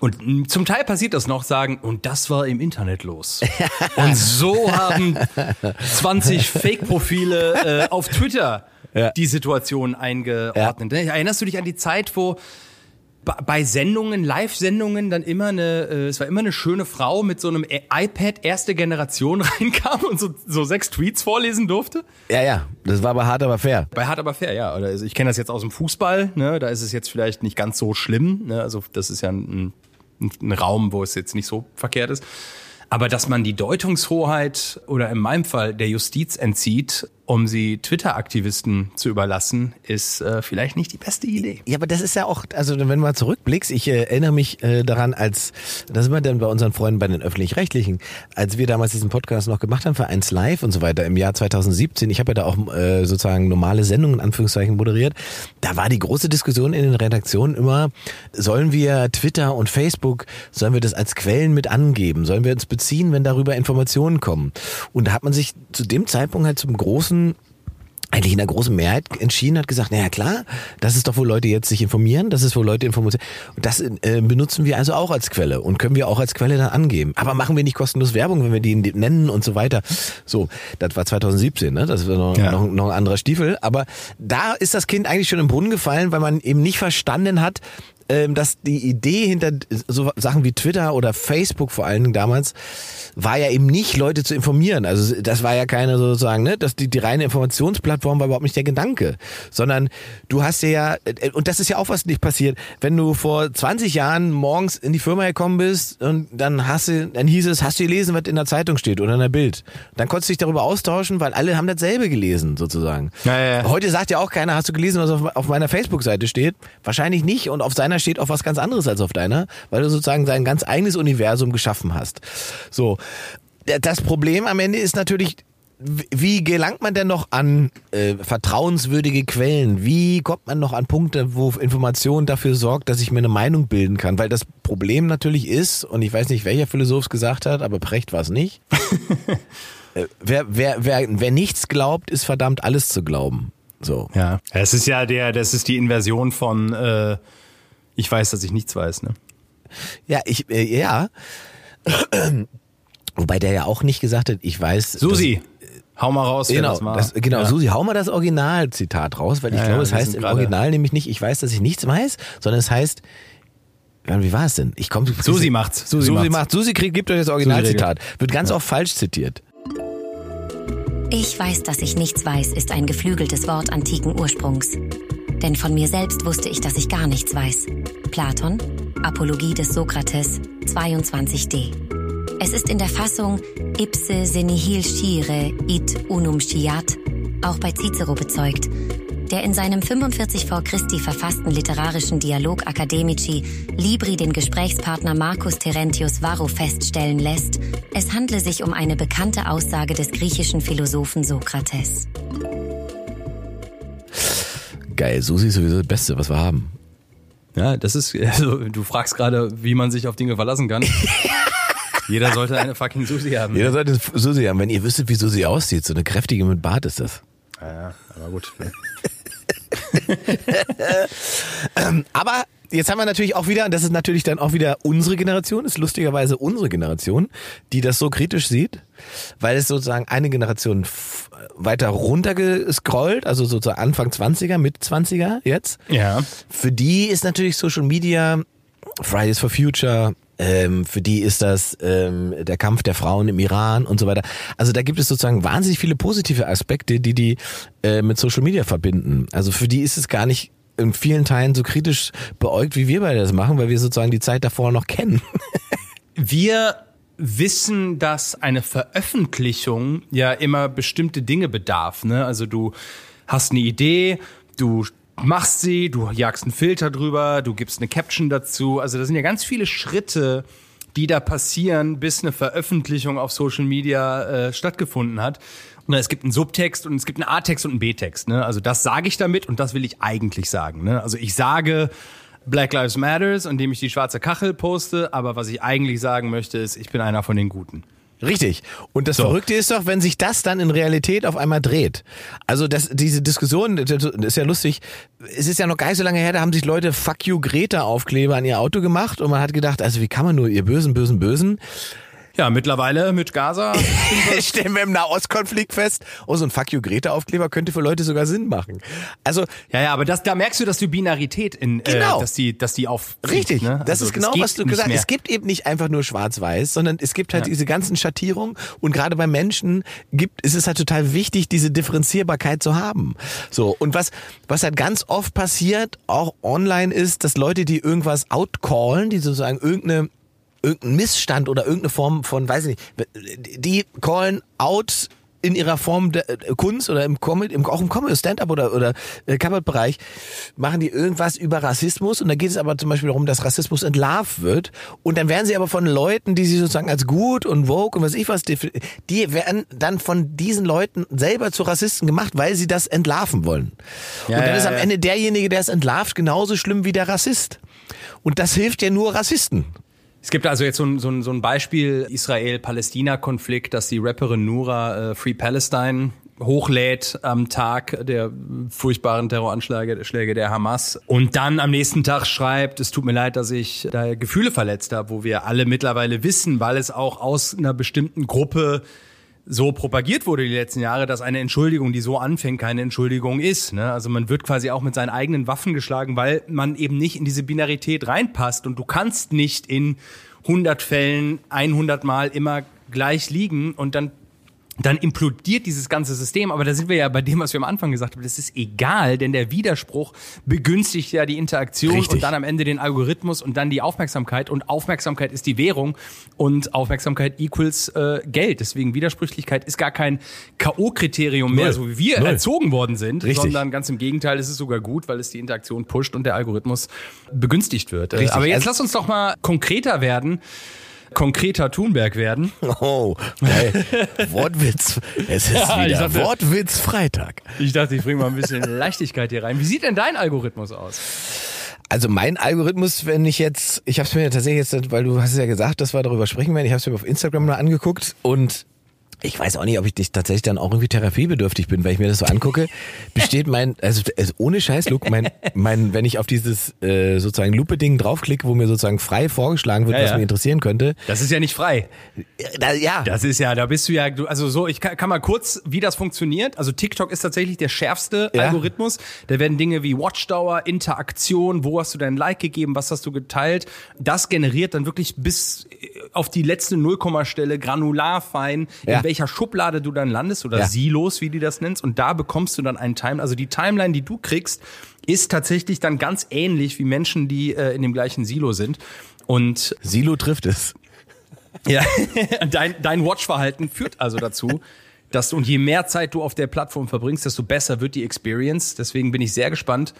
und zum Teil passiert das noch, sagen, und das war im Internet los. und so haben 20 Fake-Profile äh, auf Twitter Ja. die Situation eingeordnet. Erinnerst du dich an die Zeit, wo bei- bei Sendungen, Live-Sendungen dann immer eine, äh, es war immer eine schöne Frau mit so einem iPad erste Generation reinkam und so, so sechs Tweets vorlesen durfte? Ja, ja. Das war aber hart, aber fair. Bei hart aber fair, ja. Oder also ich kenne das jetzt aus dem Fußball, ne? Da ist es jetzt vielleicht nicht ganz so schlimm. Ne? Also das ist ja ein, ein, ein Raum, wo es jetzt nicht so verkehrt ist. Aber dass man die Deutungshoheit oder in meinem Fall der Justiz entzieht, um sie Twitter-Aktivisten zu überlassen, ist äh, vielleicht nicht die beste Idee. Ja, aber das ist ja auch, also wenn du mal zurückblickst, ich äh, erinnere mich äh, daran, als, da sind wir dann bei unseren Freunden bei den Öffentlich-Rechtlichen, als wir damals diesen Podcast noch gemacht haben für 1 Live und so weiter im Jahr 2017, ich habe ja da auch äh, sozusagen normale Sendungen, in Anführungszeichen, moderiert, da war die große Diskussion in den Redaktionen immer, sollen wir Twitter und Facebook, sollen wir das als Quellen mit angeben, sollen wir uns beziehen, wenn darüber Informationen kommen? Und da hat man sich zu dem Zeitpunkt halt zum großen eigentlich in der großen Mehrheit entschieden hat, gesagt, naja klar, das ist doch, wo Leute jetzt sich informieren, das ist, wo Leute Informationen, und das äh, benutzen wir also auch als Quelle und können wir auch als Quelle dann angeben. Aber machen wir nicht kostenlos Werbung, wenn wir die nennen und so weiter. So, das war 2017, ne? das war noch, Ja. noch, noch ein anderer Stiefel. Aber da ist das Kind eigentlich schon im Brunnen gefallen, weil man eben nicht verstanden hat, dass die Idee hinter so Sachen wie Twitter oder Facebook vor allen Dingen damals war ja eben nicht Leute zu informieren. Also das war ja keine sozusagen, ne, dass die, die reine Informationsplattform war überhaupt nicht der Gedanke, sondern du hast ja äh, und das ist ja auch was nicht passiert, wenn du vor 20 Jahren morgens in die Firma gekommen bist und dann hast du, dann hieß es, hast du gelesen, was in der Zeitung steht oder in der Bild. Dann konntest du dich darüber austauschen, weil alle haben dasselbe gelesen sozusagen. Ja, ja. Heute sagt ja auch keiner, hast du gelesen, was auf, auf meiner Facebook-Seite steht? Wahrscheinlich nicht. Und auf seiner steht auch was ganz anderes als auf deiner, weil du sozusagen dein ganz eigenes Universum geschaffen hast. So. Das Problem am Ende ist natürlich, wie gelangt man denn noch an äh, vertrauenswürdige Quellen? Wie kommt man noch an Punkte, wo Information dafür sorgt, dass ich mir eine Meinung bilden kann? Weil das Problem natürlich ist, und ich weiß nicht, welcher Philosoph es gesagt hat, aber Precht war es nicht. äh, wer, wer, wer, wer nichts glaubt, ist verdammt alles zu glauben. So. Ja. Es ist ja der, das ist die Inversion von äh, ich weiß, dass ich nichts weiß, ne? Ja, ich, äh, ja. Wobei der ja auch nicht gesagt hat, ich weiß. Susi. Hau mal raus, Genau, das war. das, genau Ja. Susi, hau mal das Originalzitat raus, weil ich Ja, glaube, ja, es heißt im Original nämlich nicht, ich weiß, dass ich nichts weiß, sondern es heißt, wie war es denn? Ich komme Susi macht's. Susi, Susi Susi macht's. macht. Susi kriegt, gibt euch das Originalzitat. Wird ganz oft falsch zitiert. Ich weiß, dass ich nichts weiß, ist ein geflügeltes Wort antiken Ursprungs. Denn von mir selbst wusste ich, dass ich gar nichts weiß. Platon, Apologie des Sokrates, 22d. Es ist in der Fassung ipse se nihil scire id unum sciat auch bei Cicero bezeugt, der in seinem 45 v. Christi verfassten literarischen Dialog Academici Libri den Gesprächspartner Marcus Terentius Varro feststellen lässt, es handle sich um eine bekannte Aussage des griechischen Philosophen Sokrates. Geil, Susi ist sowieso das Beste, was wir haben. Ja, das ist, also, du fragst gerade, wie man sich auf Dinge verlassen kann. Jeder sollte eine fucking Susi haben. Jeder sollte Susi haben. Wenn ihr wüsstet, wie Susi aussieht, so eine kräftige mit Bart ist das. Ja, ja, aber gut. Aber jetzt haben wir natürlich auch wieder, und das ist natürlich dann auch wieder unsere Generation, ist lustigerweise unsere Generation, die das so kritisch sieht, weil es sozusagen eine Generation weiter runtergescrollt, also sozusagen Anfang 20er, mit 20er jetzt. Ja. Für die ist natürlich Social Media, Fridays for Future, ähm, für die ist das ähm, der Kampf der Frauen im Iran und so weiter. Also da gibt es sozusagen wahnsinnig viele positive Aspekte, die die äh, mit Social Media verbinden. Also für die ist es gar nicht in vielen Teilen so kritisch beäugt, wie wir beide das machen, weil wir sozusagen die Zeit davor noch kennen. Wir wissen, dass eine Veröffentlichung ja immer bestimmte Dinge bedarf. Ne? Also du hast eine Idee, du machst sie, du jagst einen Filter drüber, du gibst eine Caption dazu. Also das sind ja ganz viele Schritte, die da passieren, bis eine Veröffentlichung auf Social Media äh, stattgefunden hat. Und es gibt einen Subtext und es gibt einen A-Text und einen B-Text. Ne? Also das sage ich damit und das will ich eigentlich sagen. Ne? Also ich sage Black Lives Matters, indem ich die schwarze Kachel poste, aber was ich eigentlich sagen möchte, ist, ich bin einer von den Guten. Richtig. Und das So. Verrückte ist doch, wenn sich das dann in Realität auf einmal dreht. Also das, diese Diskussion, das ist ja lustig. Es ist ja noch gar nicht so lange her, da haben sich Leute Fuck you Greta Aufkleber an ihr Auto gemacht und man hat gedacht, also wie kann man nur ihr bösen, bösen, bösen. Ja, mittlerweile mit Gaza. Stellen wir im Nahostkonflikt fest, oh, so ein Fuck you Greta Aufkleber könnte für Leute sogar Sinn machen. Also ja, ja, aber das, da merkst du, dass die Binarität in, Genau. äh, dass die, dass die auf Richtig, ne? das Also ist genau, was du gesagt hast. Es gibt eben nicht einfach nur schwarz-weiß, sondern es gibt halt Ja. diese ganzen Schattierungen und gerade bei Menschen gibt, ist es halt total wichtig, diese Differenzierbarkeit zu haben. So, und was, was halt ganz oft passiert, auch online ist, dass Leute, die irgendwas outcallen, die sozusagen irgendeine irgendein Missstand oder irgendeine Form von, weiß ich nicht, die callen out in ihrer Form der äh, Kunst oder im Comedy, im, auch im Comedy, Stand-up oder, oder äh, Kabarettbereich, machen die irgendwas über Rassismus und da geht es aber zum Beispiel darum, dass Rassismus entlarvt wird und dann werden sie aber von Leuten, die sie sozusagen als gut und woke und was ich was, die werden dann von diesen Leuten selber zu Rassisten gemacht, weil sie das entlarven wollen. Ja, und dann ja, ist am ja. Ende derjenige, der es entlarvt, genauso schlimm wie der Rassist. Und das hilft ja nur Rassisten. Es gibt also jetzt so ein, so ein, so ein Beispiel Israel-Palästina-Konflikt, dass die Rapperin Nura äh, Free Palestine hochlädt am Tag der furchtbaren Terroranschläge Schläge der Hamas und dann am nächsten Tag schreibt, es tut mir leid, dass ich da Gefühle verletzt habe, wo wir alle mittlerweile wissen, weil es auch aus einer bestimmten Gruppe so propagiert wurde die letzten Jahre, dass eine Entschuldigung, die so anfängt, keine Entschuldigung ist. Ne? Also man wird quasi auch mit seinen eigenen Waffen geschlagen, weil man eben nicht in diese Binarität reinpasst und du kannst nicht in 100 Fällen 100 Mal immer gleich liegen und dann dann implodiert dieses ganze System. Aber da sind wir ja bei dem, was wir am Anfang gesagt haben. Das ist egal, denn der Widerspruch begünstigt ja die Interaktion Richtig. und dann am Ende den Algorithmus und dann die Aufmerksamkeit. Und Aufmerksamkeit ist die Währung und Aufmerksamkeit equals äh, Geld. Deswegen Widersprüchlichkeit ist gar kein K.O.-Kriterium mehr, so wie wir Null. erzogen worden sind, Richtig. sondern ganz im Gegenteil, es ist sogar gut, weil es die Interaktion pusht und der Algorithmus begünstigt wird. Äh, Richtig. Aber jetzt Also- lass uns doch mal konkreter werden. Konkreter Thunberg werden. Oh, geil. Wortwitz. Es ist Ja, wieder dachte- Wortwitz Freitag. Ich dachte, ich bringe mal ein bisschen Leichtigkeit hier rein. Wie sieht denn dein Algorithmus aus? Also mein Algorithmus, wenn ich jetzt, ich habe es mir tatsächlich jetzt, weil du hast es ja gesagt, dass wir darüber sprechen werden, ich habe es mir auf Instagram mal angeguckt und ich weiß auch nicht, ob ich dich tatsächlich dann auch irgendwie therapiebedürftig bin, weil ich mir das so angucke, besteht mein, also, also ohne Scheiß, Luke, mein, mein, wenn ich auf dieses äh, sozusagen Lupe-Ding draufklicke, wo mir sozusagen frei vorgeschlagen wird, Ja, was ja. mich interessieren könnte, Das ist ja nicht frei. da, ja, Das ist ja, da bist du ja, also so, ich kann, kann mal kurz, wie das funktioniert. Also TikTok ist tatsächlich der schärfste Ja. Algorithmus. Da werden Dinge wie Watchdauer, Interaktion, wo hast du dein Like gegeben, was hast du geteilt. Das generiert dann wirklich bis auf die letzte Nullkommastelle granular fein, Ja. in welcher Schublade du dann landest oder Ja. Silos, wie die das nennst. Und da bekommst du dann einen Time, also die Timeline, die du kriegst, ist tatsächlich dann ganz ähnlich wie Menschen, die äh, in dem gleichen Silo sind. Und Silo trifft es. ja, dein, dein Watchverhalten führt also dazu, dass du, und je mehr Zeit du auf der Plattform verbringst, desto besser wird die Experience. Deswegen bin ich sehr gespannt,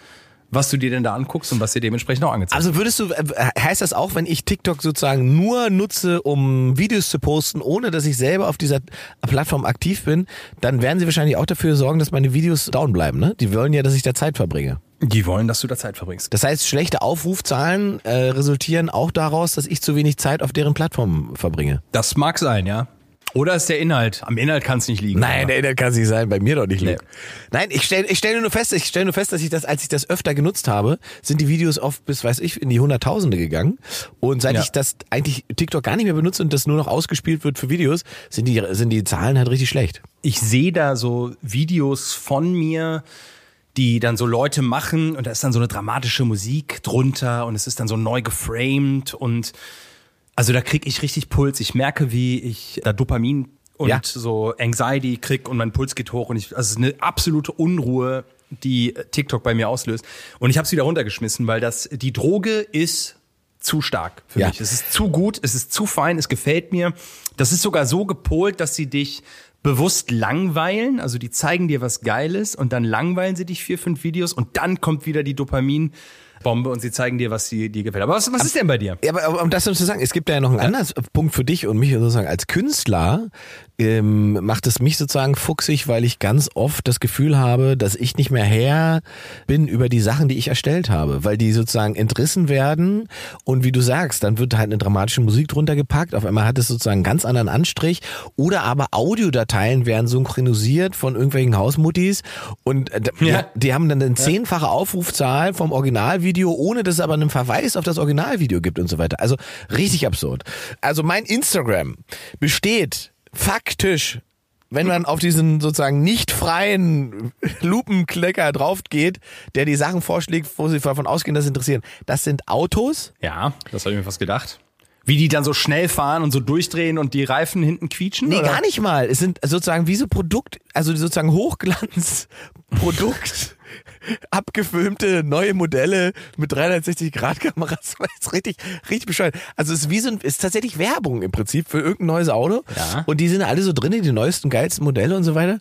was du dir denn da anguckst und was dir dementsprechend auch angezeigt Also würdest du, äh, heißt das auch, wenn ich TikTok sozusagen nur nutze, um Videos zu posten, ohne dass ich selber auf dieser Plattform aktiv bin, dann werden sie wahrscheinlich auch dafür sorgen, dass meine Videos down bleiben, ne? Die wollen ja, dass ich da Zeit verbringe. Die wollen, dass du da Zeit verbringst. Das heißt, schlechte Aufrufzahlen äh, resultieren auch daraus, dass ich zu wenig Zeit auf deren Plattform verbringe. Das mag sein, ja. Oder ist der Inhalt? Am Inhalt kann es nicht liegen. Nein, aber- nee, das kann es nicht sein, bei mir doch nicht, Nee. Luke. Nein, ich stelle ich stell nur fest, ich stelle nur fest, dass ich das, als ich das öfter genutzt habe, sind die Videos oft bis, weiß ich, in die Hunderttausende gegangen. Und seit Ja. ich das eigentlich TikTok gar nicht mehr benutze und das nur noch ausgespielt wird für Videos, sind die, sind die Zahlen halt richtig schlecht. ich sehe da so Videos von mir, die dann so Leute machen und da ist dann so eine dramatische Musik drunter und es ist dann so neu geframed und also da krieg ich richtig Puls. Ich merke, wie ich da Dopamin und Ja. so Anxiety krieg und mein Puls geht hoch und ich, also es ist eine absolute Unruhe, die TikTok bei mir auslöst. Und ich habe es wieder runtergeschmissen, weil das die Droge ist zu stark für Ja. mich. Es ist zu gut, es ist zu fein, es gefällt mir. Das ist sogar so gepolt, dass sie dich bewusst langweilen. Also die zeigen dir was Geiles und dann langweilen sie dich vier, fünf Videos und dann kommt wieder die Dopaminbombe und sie zeigen dir, was sie dir gefällt. Aber was, was ist denn bei dir? Ja, aber um das nur zu sagen, es gibt ja noch einen anderen Punkt für dich und mich sozusagen als Künstler ähm, macht es mich sozusagen fuchsig, weil ich ganz oft das Gefühl habe, dass ich nicht mehr Herr bin über die Sachen, die ich erstellt habe, weil die sozusagen entrissen werden und wie du sagst, dann wird halt eine dramatische Musik drunter gepackt, auf einmal hat es sozusagen einen ganz anderen Anstrich oder aber Audiodateien werden synchronisiert von irgendwelchen Hausmuttis und äh, die, Ja. die haben dann eine zehnfache Aufrufzahl vom Originalvideo, ohne dass es aber einen Verweis auf das Originalvideo gibt und so weiter. Also richtig absurd. Also mein Instagram besteht faktisch, wenn man auf diesen sozusagen nicht freien Lupenklecker drauf geht, der die Sachen vorschlägt, wo sie davon ausgehen, dass sie interessieren. Das sind Autos. Ja, das habe ich mir fast gedacht. Wie die dann so schnell fahren und so durchdrehen und die Reifen hinten quietschen? Nee, oder? gar nicht mal. Es sind sozusagen wie so Produkt, also sozusagen Hochglanzprodukt. abgefilmte neue Modelle mit 360 Grad Kameras. Das ist richtig, richtig bescheuert. Also es ist wie so ein, ist tatsächlich Werbung im Prinzip für irgendein neues Auto. Ja. Und die sind alle so drin, die neuesten, geilsten Modelle und so weiter.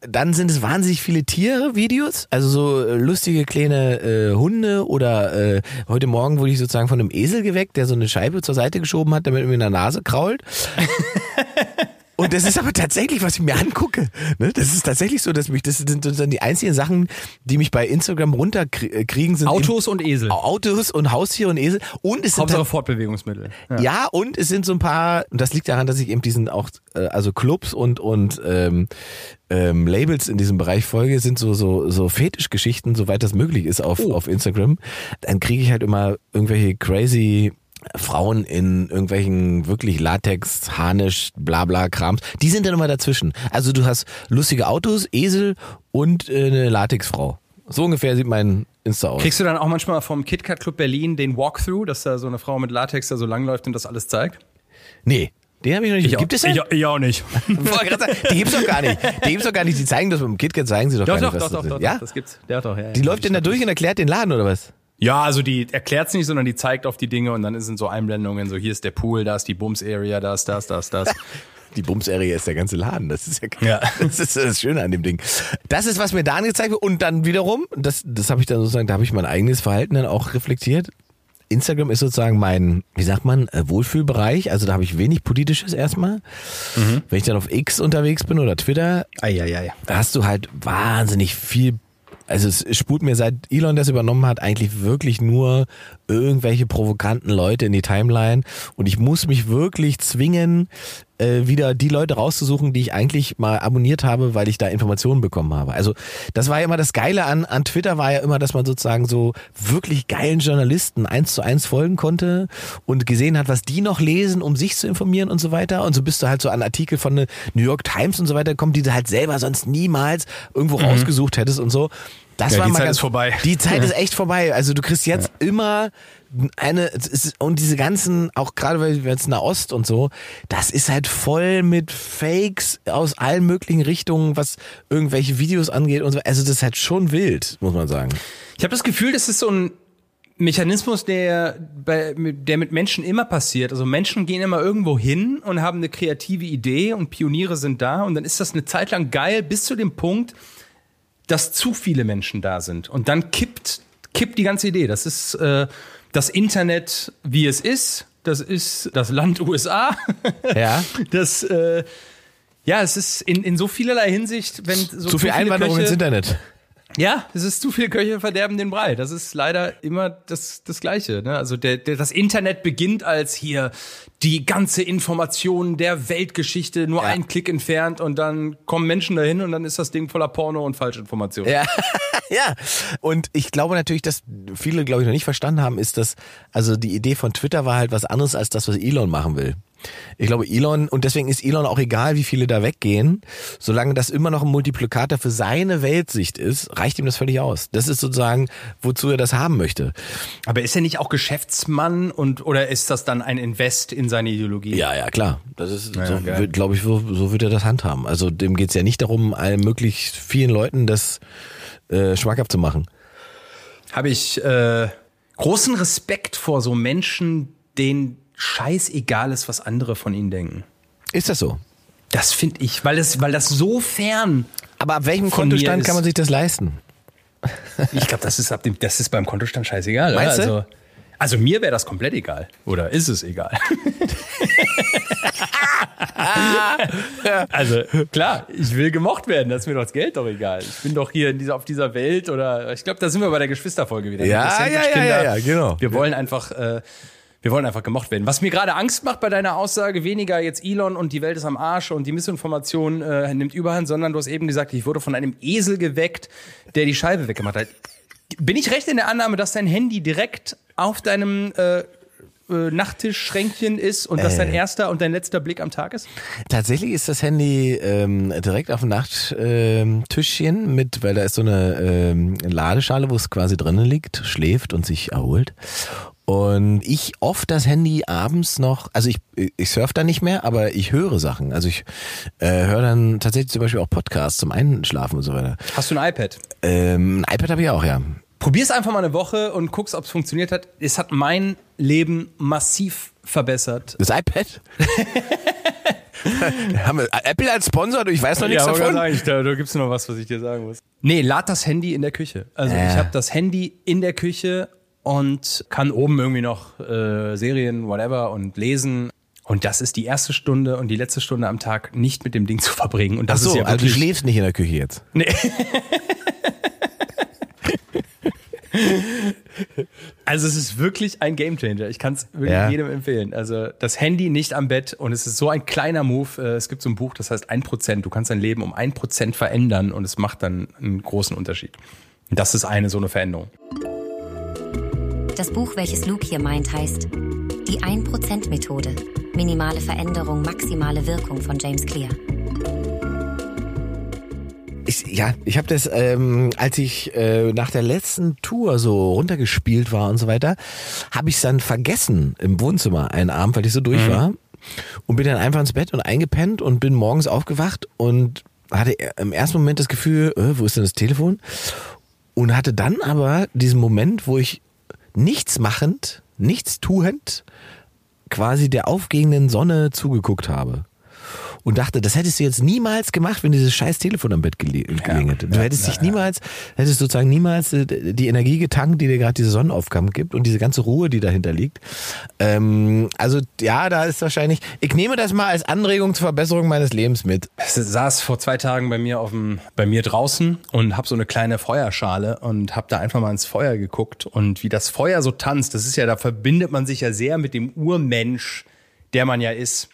Dann sind es wahnsinnig viele Tiere-Videos, also so äh, lustige kleine äh, Hunde oder äh, heute Morgen wurde ich sozusagen von einem Esel geweckt, der so eine Scheibe zur Seite geschoben hat, damit er mir in der Nase krault. Und das ist aber tatsächlich, was ich mir angucke. Ne? Das ist tatsächlich so, dass mich, das sind sozusagen die einzigen Sachen, die mich bei Instagram runterkriegen, sind Autos und Esel. Autos und Haustiere und Esel. Und es sind Hauptsache dann, Fortbewegungsmittel. Ja. ja, und es sind so ein paar, und das liegt daran, dass ich eben diesen auch, äh, also Clubs und, und ähm, ähm, Labels in diesem Bereich folge, sind so, so, so Fetischgeschichten, soweit das möglich ist auf, Oh. auf Instagram. Dann kriege ich halt immer irgendwelche crazy Frauen in irgendwelchen wirklich Latex, Harnisch, Blabla Krams. Die sind dann immer dazwischen. Also du hast lustige Autos, Esel und äh, eine Latexfrau. So ungefähr sieht mein Insta aus. Kriegst du dann auch manchmal vom KitKat Club Berlin den Walkthrough, dass da so eine Frau mit Latex da so langläuft und das alles zeigt? nee. Den habe ich noch nicht. Gibt es denn? Ich, ich auch nicht. Die gibt's doch gar nicht. Die gibt's doch gar nicht. Die zeigen das mit dem KitKat, zeigen sie doch, Doch, gar doch, nicht, doch, doch, doch, ist. Ja? das gibt's. Der hat doch, ja, Die läuft denn da durch und erklärt den Laden oder was? Ja, also die erklärt's nicht, sondern die zeigt auf die Dinge und dann sind so Einblendungen, so hier ist der Pool, da ist die Bums-Area, da ist das, das, das. Die Bums-Area ist der ganze Laden. Das ist ja, Ja. das ist das Schöne an dem Ding. Das ist, was mir da angezeigt wird. Und dann wiederum, das, das habe ich dann sozusagen, da habe ich mein eigenes Verhalten dann auch reflektiert. Instagram ist sozusagen mein, wie sagt man, äh, Wohlfühlbereich. Also da habe ich wenig Politisches erstmal. Wenn ich dann auf X unterwegs bin oder Twitter, Eieiei. da hast du halt wahnsinnig viel. Also es spult mir seit Elon das übernommen hat eigentlich wirklich nur irgendwelche provokanten Leute in die Timeline und ich muss mich wirklich zwingen, äh, wieder die Leute rauszusuchen, die ich eigentlich mal abonniert habe, weil ich da Informationen bekommen habe. Also das war ja immer das Geile an, an Twitter war ja immer, dass man sozusagen so wirklich geilen Journalisten eins zu eins folgen konnte und gesehen hat, was die noch lesen, um sich zu informieren und so weiter. Und so bist du halt so an Artikel von der New York Times und so weiter gekommen, die du halt selber sonst niemals irgendwo mhm. rausgesucht hättest und so. Das ja, war die mal Zeit ganz, ist vorbei. Die Zeit ist echt vorbei. Also du kriegst jetzt ja. immer eine und diese ganzen, auch gerade weil wir jetzt Nahost und so, das ist halt voll mit Fakes aus allen möglichen Richtungen, was irgendwelche Videos angeht und so. Also das ist halt schon wild, muss man sagen. Ich habe das Gefühl, das ist so ein Mechanismus, der, bei, der mit Menschen immer passiert. Also Menschen gehen immer irgendwo hin und haben eine kreative Idee und Pioniere sind da und dann ist das eine Zeit lang geil bis zu dem Punkt, dass zu viele Menschen da sind. Und dann kippt, kippt die ganze Idee. Das ist äh, das Internet, wie es ist. Das ist das Land USA. Ja. Das, äh, ja, es ist in, in so vielerlei Hinsicht, wenn so zu viel Einwanderung ins Internet. Ja, es ist zu viel Köche verderben den Brei. Das ist leider immer das, das Gleiche. Ne? Also der, der, das Internet beginnt als hier die ganze Information der Weltgeschichte nur ja. einen Klick entfernt und dann kommen Menschen dahin und dann ist das Ding voller Porno und Falschinformationen. Ja. ja. Und ich glaube natürlich, dass viele, glaube ich, noch nicht verstanden haben, ist, dass also die Idee von Twitter war halt was anderes als das, was Elon machen will. Ich glaube, Elon, und deswegen ist Elon auch egal, wie viele da weggehen, solange das immer noch ein Multiplikator für seine Weltsicht ist, reicht ihm das völlig aus. Das ist sozusagen, wozu er das haben möchte. Aber ist er nicht auch Geschäftsmann und oder ist das dann ein Invest in seine Ideologie? Ja, ja, klar. Das ist, ja, so, glaube ich, so, so wird er das handhaben. Also dem geht es ja nicht darum, allen möglichst vielen Leuten das äh, schmackhaft zu machen. Habe ich äh, großen Respekt vor so Menschen, denen scheißegal ist, was andere von ihnen denken. Ist das so? Das finde ich, weil das, weil das so fern. Aber ab welchem Kontostand kann man sich das leisten? Ich glaube, das ist ab dem, das ist beim Kontostand scheißegal. Meinst oder? Also, also mir wäre das komplett egal. Oder ist es egal? also klar, ich will gemocht werden, das ist mir doch das Geld doch egal. Ich bin doch hier in dieser, auf dieser Welt oder ich glaube, da sind wir bei der Geschwisterfolge wieder. Ja, ja, ja, ja, ja, genau. Wir wollen einfach äh, wir wollen einfach gemocht werden. Was mir gerade Angst macht bei deiner Aussage, weniger jetzt Elon und die Welt ist am Arsch und die Missinformation äh, nimmt überhand, sondern du hast eben gesagt, ich wurde von einem Esel geweckt, der die Scheibe weggemacht hat. Bin ich recht in der Annahme, dass dein Handy direkt auf deinem äh, äh, Nachttischschränkchen ist und das dein Äh. erster und dein letzter Blick am Tag ist? Tatsächlich ist das Handy ähm, direkt auf dem Nachttischchen mit, weil da ist so eine ähm, Ladeschale, wo es quasi drinnen liegt, schläft und sich erholt. Und ich oft das Handy abends noch, also ich, ich surf da nicht mehr, aber ich höre Sachen. Also ich äh, höre dann tatsächlich zum Beispiel auch Podcasts zum Einschlafen und so weiter. Hast du ein iPad? Ähm, ein iPad habe ich auch, ja. Probier's einfach mal eine Woche und guckst, ob es funktioniert hat. Es hat mein Leben massiv verbessert. Das iPad? Haben wir Apple als Sponsor? Ich weiß noch nichts aber davon. Sagen, ich, da, da gibt's noch was, was ich dir sagen muss. Nee, lad das Handy in der Küche. Also Ja. ich habe das Handy in der Küche und kann oben irgendwie noch äh, Serien, whatever und lesen. Und das ist die erste Stunde und die letzte Stunde am Tag nicht mit dem Ding zu verbringen. Und Ach das so, ist ja also du wirklich, schläfst nicht in der Küche jetzt. Nee. Also es ist wirklich ein Gamechanger. Ich kann es wirklich Ja. jedem empfehlen. Also das Handy nicht am Bett und es ist so ein kleiner Move. Äh, Es gibt so ein Buch, das heißt 1%. Du kannst dein Leben um 1% verändern und es macht dann einen großen Unterschied. Und das ist eine so eine Veränderung. Das Buch, welches Luke hier meint, heißt Die 1%-Methode. Minimale Veränderung, maximale Wirkung von James Clear. Ich, ja, ich habe das, ähm, als ich äh, nach der letzten Tour so runtergespielt war und so weiter, habe ich dann vergessen im Wohnzimmer einen Abend, weil ich so durch war und bin dann einfach ins Bett und eingepennt und bin morgens aufgewacht und hatte im ersten Moment das Gefühl, äh, wo ist denn das Telefon? Und hatte dann aber diesen Moment, wo ich nichts machend, nichts tuend, quasi der aufgehenden Sonne zugeguckt habe. Und dachte, das hättest du jetzt niemals gemacht, wenn dieses scheiß Telefon am Bett gele gelegen hätte. Du ja, hättest ja, dich niemals, hättest sozusagen niemals äh, die Energie getankt, die dir gerade diese Sonnenaufgaben gibt und diese ganze Ruhe, die dahinter liegt. Ähm, also ja, da ist wahrscheinlich, ich nehme das mal als Anregung zur Verbesserung meines Lebens mit. Ich saß vor zwei Tagen bei mir auf dem, bei mir draußen und habe so eine kleine Feuerschale und habe da einfach mal ins Feuer geguckt und wie das Feuer so tanzt. Das ist ja, da verbindet man sich ja sehr mit dem Urmensch, der man ja ist.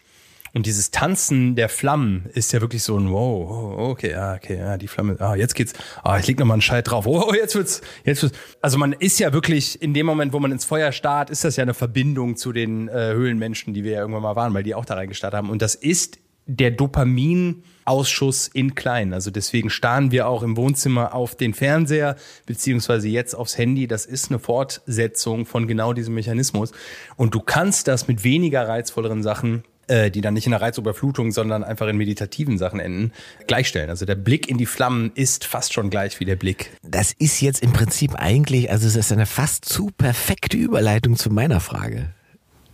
Und dieses Tanzen der Flammen ist ja wirklich so ein Wow, oh, okay, ja, okay, ja, die Flamme, ah, jetzt geht's, ah, ich leg noch mal einen Scheit drauf, oh, jetzt wird's, jetzt wird's. Also man ist ja wirklich in dem Moment, wo man ins Feuer starrt, ist das ja eine Verbindung zu den äh, Höhlenmenschen, die wir ja irgendwann mal waren, weil die auch da reingestartet haben. Und das ist der Dopaminausschuss in klein. Also deswegen starren wir auch im Wohnzimmer auf den Fernseher beziehungsweise jetzt aufs Handy. Das ist eine Fortsetzung von genau diesem Mechanismus. Und du kannst das mit weniger reizvolleren Sachen äh, die dann nicht in der Reizüberflutung, sondern einfach in meditativen Sachen enden, gleichstellen. Also der Blick in die Flammen ist fast schon gleich wie der Blick. Das ist jetzt im Prinzip eigentlich, also es ist eine fast zu perfekte Überleitung zu meiner Frage.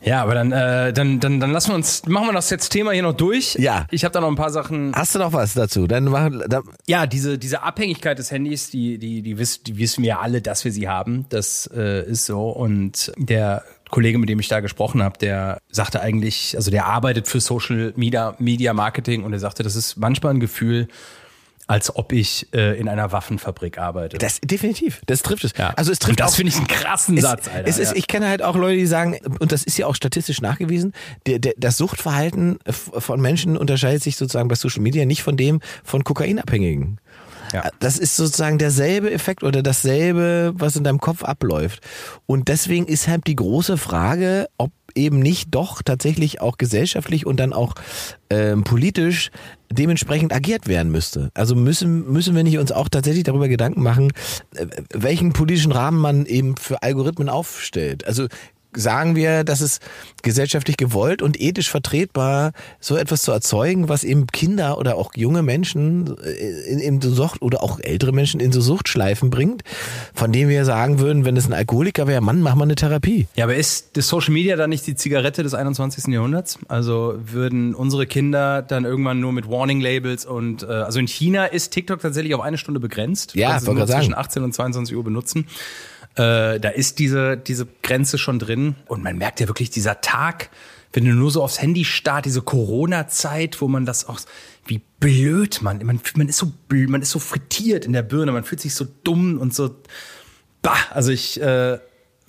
Ja, aber dann, äh, dann, dann, dann lassen wir uns, machen wir das jetzt Thema hier noch durch. Ja. Ich habe da noch ein paar Sachen. Hast du noch was dazu? Dann machen, dann ja, diese, diese Abhängigkeit des Handys, die, die, die, wiss, die wissen wir alle, dass wir sie haben. Das äh, ist so. Und der Kollege, mit dem ich da gesprochen habe, der sagte eigentlich, also der arbeitet für Social Media, Media Marketing und er sagte, das ist manchmal ein Gefühl, als ob ich äh, in einer Waffenfabrik arbeite. Das definitiv, das trifft es. Ja. Also es trifft und das finde ich einen krassen es, Satz, Alter. Es ist, ja. ich kenne halt auch Leute, die sagen, und das ist ja auch statistisch nachgewiesen, der, der, das Suchtverhalten f- von Menschen unterscheidet sich sozusagen bei Social Media nicht von dem von Kokainabhängigen. Ja. Das ist sozusagen derselbe Effekt oder dasselbe, was in deinem Kopf abläuft. Und deswegen ist halt die große Frage, ob eben nicht doch tatsächlich auch gesellschaftlich und dann auch ähm, politisch dementsprechend agiert werden müsste. Also müssen, müssen wir nicht uns auch tatsächlich darüber Gedanken machen, äh, welchen politischen Rahmen man eben für Algorithmen aufstellt. Also sagen wir, dass es gesellschaftlich gewollt und ethisch vertretbar, so etwas zu erzeugen, was eben Kinder oder auch junge Menschen in, in so Sucht oder auch ältere Menschen in so Suchtschleifen bringt, von denen wir sagen würden, wenn es ein Alkoholiker wäre, Mann, mach mal eine Therapie. Ja, aber ist das Social Media dann nicht die Zigarette des 21. Jahrhunderts? Also würden unsere Kinder dann irgendwann nur mit Warning Labels und äh, also in China ist TikTok tatsächlich auf eine Stunde begrenzt. Ja, wollte nur zwischen sagen. 18 und 22 Uhr benutzen. Äh, da ist diese diese Grenze schon drin und man merkt ja wirklich dieser Tag, wenn du nur so aufs Handy starrt, diese Corona-Zeit, wo man das auch wie blöd man, man man ist so bl- man ist so frittiert in der Birne, man fühlt sich so dumm und so bah, also ich äh,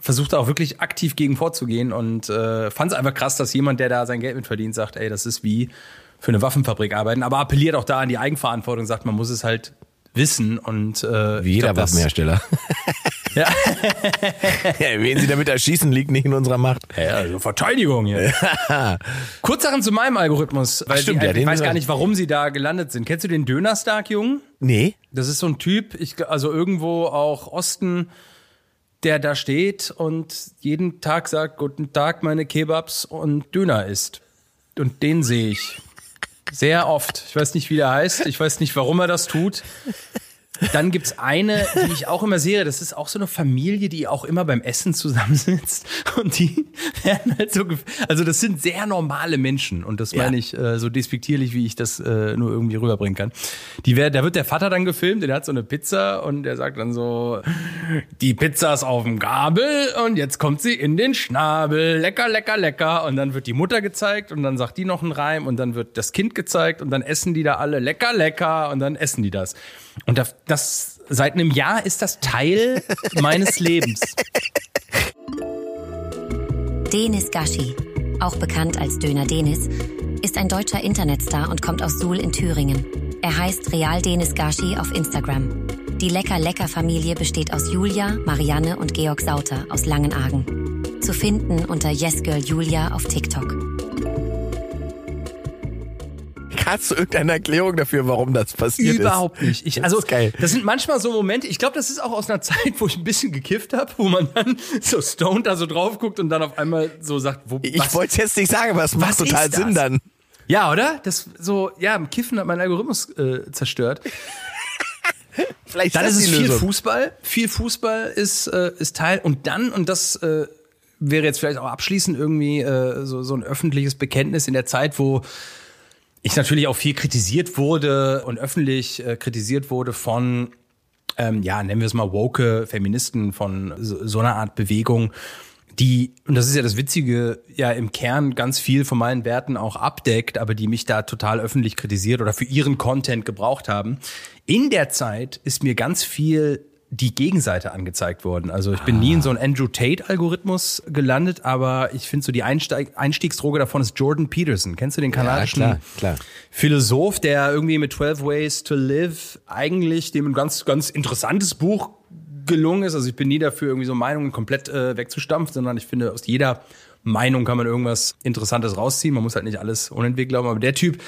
versuche da auch wirklich aktiv gegen vorzugehen und äh, fand es einfach krass, dass jemand, der da sein Geld mit verdient, sagt, ey, das ist wie für eine Waffenfabrik arbeiten, aber appelliert auch da an die Eigenverantwortung, sagt, man muss es halt wissen und äh, Wie jeder glaub, Waffenhersteller. Ja. wen sie damit erschießen, liegt nicht in unserer Macht. Ja, also Verteidigung hier. Kurz Sachen zu meinem Algorithmus, weil stimmt, die, ja, ich den- weiß gar nicht, warum sie da gelandet sind. Kennst du den Dönerstark, Jungen? Nee. Das ist so ein Typ, ich, also irgendwo auch Osten, der da steht und jeden Tag sagt, guten Tag, meine Kebabs und Döner isst. Und den sehe ich sehr oft. Ich weiß nicht, wie der heißt. Ich weiß nicht, warum er das tut. Dann gibt's eine, die ich auch immer sehe, das ist auch so eine Familie, die auch immer beim Essen zusammensitzt und die werden halt so, also das sind sehr normale Menschen und das Ja. meine ich äh, so despektierlich, wie ich das äh, nur irgendwie rüberbringen kann. Die werden, da wird der Vater dann gefilmt, der hat so eine Pizza und der sagt dann so, die Pizza ist auf dem Gabel und jetzt kommt sie in den Schnabel, lecker, lecker, lecker und dann wird die Mutter gezeigt und dann sagt die noch einen Reim und dann wird das Kind gezeigt und dann essen die da alle lecker, lecker und dann essen die das. Und das, das seit einem Jahr ist das Teil meines Lebens. Denis Gashi, auch bekannt als Döner Denis, ist ein deutscher Internetstar und kommt aus Suhl in Thüringen. Er heißt Real Denis Gashi auf Instagram. Die Lecker-Lecker-Familie besteht aus Julia, Marianne und Georg Sauter aus Langenargen. Zu finden unter YesGirl Julia auf TikTok. Hast du irgendeine Erklärung dafür, warum das passiert Überhaupt ist? nicht. Ich, Das also, ist geil. das sind manchmal so Momente, ich glaube, das ist auch aus einer Zeit, wo ich ein bisschen gekifft habe, wo man dann so stoned da so drauf guckt und dann auf einmal so sagt, wo, Ich wollte es jetzt nicht sagen, aber es macht total ist Sinn das? dann. Ja, oder? Das so, ja, im Kiffen hat mein Algorithmus äh, zerstört. Vielleicht Dann das ist es viel Lösung. Fußball. Viel Fußball ist, äh, ist Teil. Und dann, und das äh, wäre jetzt vielleicht auch abschließend irgendwie äh, so, so ein öffentliches Bekenntnis in der Zeit, wo ich natürlich auch viel kritisiert wurde und öffentlich äh, kritisiert wurde von, ähm, ja, nennen wir es mal woke Feministen von so, so einer Art Bewegung, die, und das ist ja das Witzige, ja im Kern ganz viel von meinen Werten auch abdeckt, aber die mich da total öffentlich kritisiert oder für ihren Content gebraucht haben. In der Zeit ist mir ganz viel die Gegenseite angezeigt worden. Also ich bin ah. nie in so einen Andrew Tate-Algorithmus gelandet, aber ich finde so die Einsteig Einstiegsdroge davon ist Jordan Peterson. Kennst du den kanadischen ja, klar, klar. Philosoph, der irgendwie mit 12 Ways to Live eigentlich dem ein ganz, ganz interessantes Buch gelungen ist. Also ich bin nie dafür, irgendwie so Meinungen komplett äh, wegzustampfen, sondern ich finde, aus jeder Meinung kann man irgendwas Interessantes rausziehen. Man muss halt nicht alles unentwegt glauben. Aber der Typ,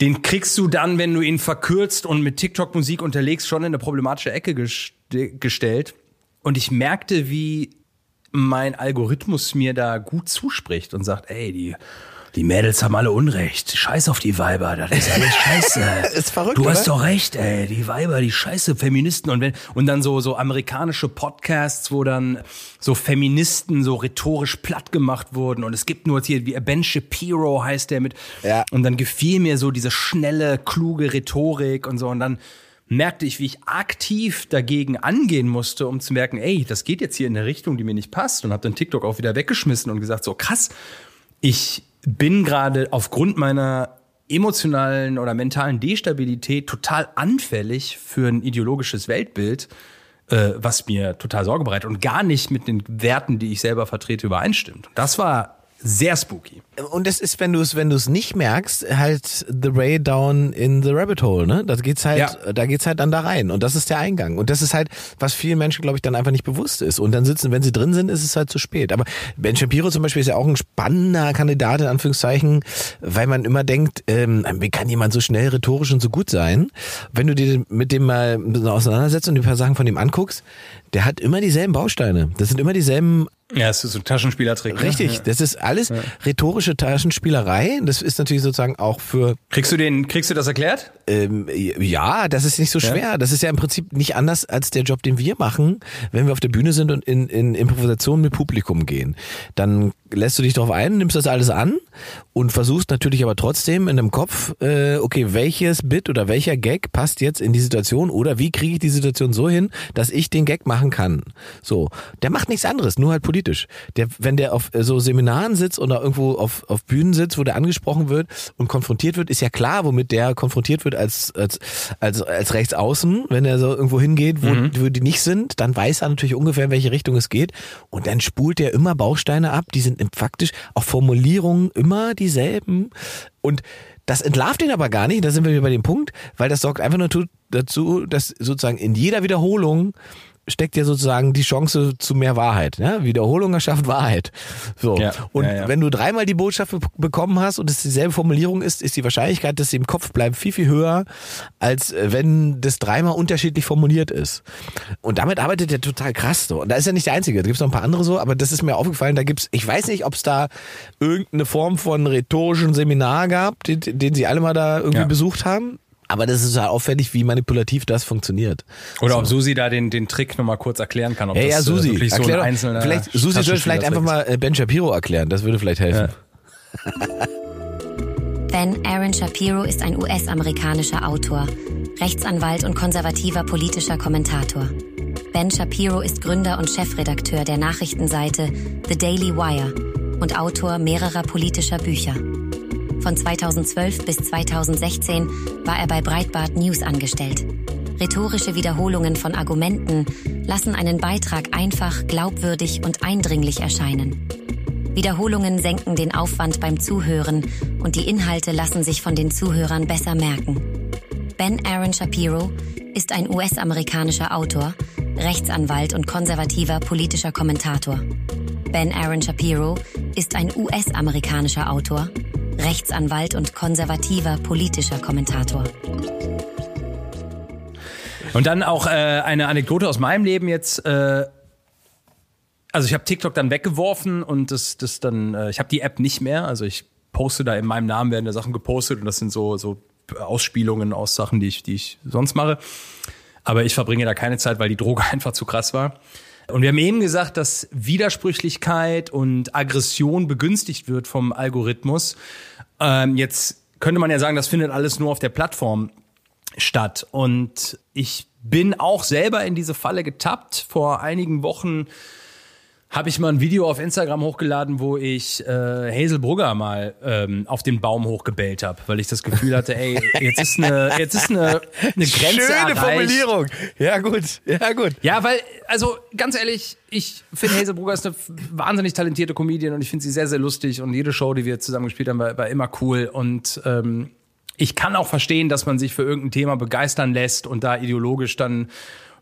den kriegst du dann, wenn du ihn verkürzt und mit TikTok-Musik unterlegst, schon in eine problematische Ecke gest gestellt. Und ich merkte, wie mein Algorithmus mir da gut zuspricht und sagt, ey, die die Mädels haben alle Unrecht. Scheiß auf die Weiber, das ist alles scheiße. ist verrückt, Du hast doch recht, ey, die Weiber, die scheiße Feministen. Und wenn und dann so so amerikanische Podcasts, wo dann so Feministen so rhetorisch platt gemacht wurden. Und es gibt nur hier wie Ben Shapiro heißt der mit. Ja. und dann gefiel mir so diese schnelle, kluge Rhetorik und so. Und dann merkte ich, wie ich aktiv dagegen angehen musste, um zu merken, ey, das geht jetzt hier in eine Richtung, die mir nicht passt. Und habe dann TikTok auch wieder weggeschmissen und gesagt, so krass, ich bin gerade aufgrund meiner emotionalen oder mentalen Destabilität total anfällig für ein ideologisches Weltbild, äh, was mir total Sorge bereitet und gar nicht mit den Werten, die ich selber vertrete, übereinstimmt. Das war sehr spooky. Und es ist, wenn du es, wenn du es nicht merkst, halt the Ray down in the Rabbit Hole, ne? Da geht's halt, ja. da geht's halt dann da rein. Und das ist der Eingang. Und das ist halt, was vielen Menschen, glaube ich, dann einfach nicht bewusst ist. Und dann sitzen, wenn sie drin sind, ist es halt zu spät. Aber Ben Shapiro zum Beispiel ist ja auch ein spannender Kandidat, in Anführungszeichen, weil man immer denkt, ähm, wie kann jemand so schnell rhetorisch und so gut sein? Wenn du dir mit dem mal auseinandersetzt und die paar Sachen von ihm anguckst, der hat immer dieselben Bausteine. Das sind immer dieselben ja, es ist so ein Taschenspielertrick. Ne? Richtig, ja. das ist alles ja. rhetorische Taschenspielerei. Das ist natürlich sozusagen auch für. Kriegst du den, kriegst du das erklärt? Ähm, ja, das ist nicht so schwer. Ja? Das ist ja im Prinzip nicht anders als der Job, den wir machen, wenn wir auf der Bühne sind und in, in Improvisation mit Publikum gehen. Dann lässt du dich darauf ein, nimmst das alles an und versuchst natürlich aber trotzdem in dem Kopf, äh, okay, welches Bit oder welcher Gag passt jetzt in die Situation oder wie kriege ich die Situation so hin, dass ich den Gag machen kann. So, der macht nichts anderes, nur halt politisch. Der, wenn der auf äh, so Seminaren sitzt oder irgendwo auf, auf Bühnen sitzt, wo der angesprochen wird und konfrontiert wird, ist ja klar, womit der konfrontiert wird als als als, als Rechtsaußen, wenn er so irgendwo hingeht, wo, mhm. wo die nicht sind, dann weiß er natürlich ungefähr, in welche Richtung es geht und dann spult er immer Bausteine ab, die sind faktisch auch Formulierungen immer dieselben. Und das entlarvt ihn aber gar nicht, da sind wir wieder bei dem Punkt, weil das sorgt einfach nur dazu, dass sozusagen in jeder Wiederholung steckt ja sozusagen die Chance zu mehr Wahrheit. Ja? Wiederholung erschafft Wahrheit. So. Ja, und ja, ja. wenn du dreimal die Botschaft bekommen hast und es dieselbe Formulierung ist, ist die Wahrscheinlichkeit, dass sie im Kopf bleibt, viel, viel höher, als äh, wenn das dreimal unterschiedlich formuliert ist. Und damit arbeitet er total krass so. Und da ist er nicht der Einzige. Da gibt es noch ein paar andere so, aber das ist mir aufgefallen, da gibt's, ich weiß nicht, ob es da irgendeine Form von rhetorischen Seminar gab, den, den sie alle mal da irgendwie besucht haben. Aber das ist ja auffällig, wie manipulativ das funktioniert. Oder so. ob Susi da den, den Trick nochmal kurz erklären kann. Ob hey, das ja, Susi, wirklich so ein einzelner vielleicht, Susi soll vielleicht einfach mal äh, Ben Shapiro erklären. Das würde vielleicht helfen. Ja. Ben Aaron Shapiro ist ein US-amerikanischer Autor, Rechtsanwalt und konservativer politischer Kommentator. Ben Shapiro ist Gründer und Chefredakteur der Nachrichtenseite The Daily Wire und Autor mehrerer politischer Bücher. Von 2012 bis 2016 war er bei Breitbart News angestellt. Rhetorische Wiederholungen von Argumenten lassen einen Beitrag einfach, glaubwürdig und eindringlich erscheinen. Wiederholungen senken den Aufwand beim Zuhören und die Inhalte lassen sich von den Zuhörern besser merken. Ben Aaron Shapiro ist ein US-amerikanischer Autor, Rechtsanwalt und konservativer politischer Kommentator. Ben Aaron Shapiro ist ein US-amerikanischer Autor, Rechtsanwalt und konservativer politischer Kommentator. Und dann auch äh, eine Anekdote aus meinem Leben jetzt. Äh, also ich habe TikTok dann weggeworfen und das, das dann, äh, ich habe die App nicht mehr. Also ich poste da in meinem Namen werden da Sachen gepostet und das sind so so Ausspielungen aus Sachen, die ich, die ich sonst mache. Aber ich verbringe da keine Zeit, weil die Droge einfach zu krass war. Und wir haben eben gesagt, dass Widersprüchlichkeit und Aggression begünstigt wird vom Algorithmus. Ähm, jetzt könnte man ja sagen, das findet alles nur auf der Plattform statt. Und ich bin auch selber in diese Falle getappt. Vor einigen Wochen habe ich mal ein Video auf Instagram hochgeladen, wo ich äh, Hazel Brugger mal ähm, auf den Baum hochgebellt habe, weil ich das Gefühl hatte, ey, jetzt ist eine, jetzt ist eine, eine Grenze Schöne erreicht. Formulierung. Ja, gut. Ja, gut. Ja, weil, also ganz ehrlich, ich finde Hazel Brugger ist eine wahnsinnig talentierte Comedian und ich finde sie sehr, sehr lustig und jede Show, die wir zusammen gespielt haben, war, war immer cool und ähm, ich kann auch verstehen, dass man sich für irgendein Thema begeistern lässt und da ideologisch dann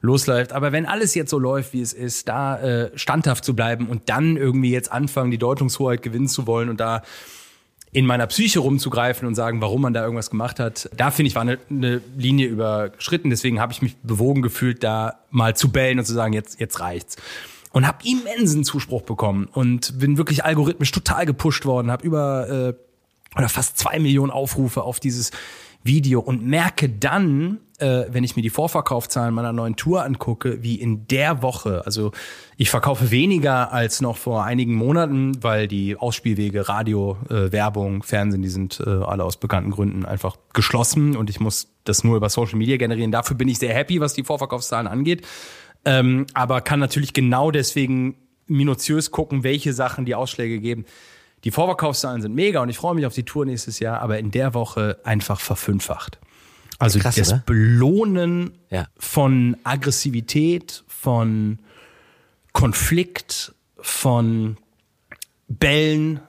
losläuft. Aber wenn alles jetzt so läuft, wie es ist, da äh, standhaft zu bleiben und dann irgendwie jetzt anfangen, die Deutungshoheit gewinnen zu wollen und da in meiner Psyche rumzugreifen und sagen, warum man da irgendwas gemacht hat, da finde ich, war eine, eine Linie überschritten. Deswegen habe ich mich bewogen gefühlt, da mal zu bellen und zu sagen, jetzt, jetzt reicht's. Und habe immensen Zuspruch bekommen und bin wirklich algorithmisch total gepusht worden, habe über äh, oder fast zwei Millionen Aufrufe auf dieses Video und merke dann, äh, wenn ich mir die Vorverkaufszahlen meiner neuen Tour angucke, wie in der Woche, also ich verkaufe weniger als noch vor einigen Monaten, weil die Ausspielwege, Radio, äh, Werbung, Fernsehen, die sind äh, alle aus bekannten Gründen einfach geschlossen und ich muss das nur über Social Media generieren. Dafür bin ich sehr happy, was die Vorverkaufszahlen angeht, ähm, aber kann natürlich genau deswegen minutiös gucken, welche Sachen die Ausschläge geben. Die Vorverkaufszahlen sind mega und ich freue mich auf die Tour nächstes Jahr, aber in der Woche einfach verfünffacht. Also Krass, das oder? Belohnen Ja. von Aggressivität, von Konflikt, von Bällen,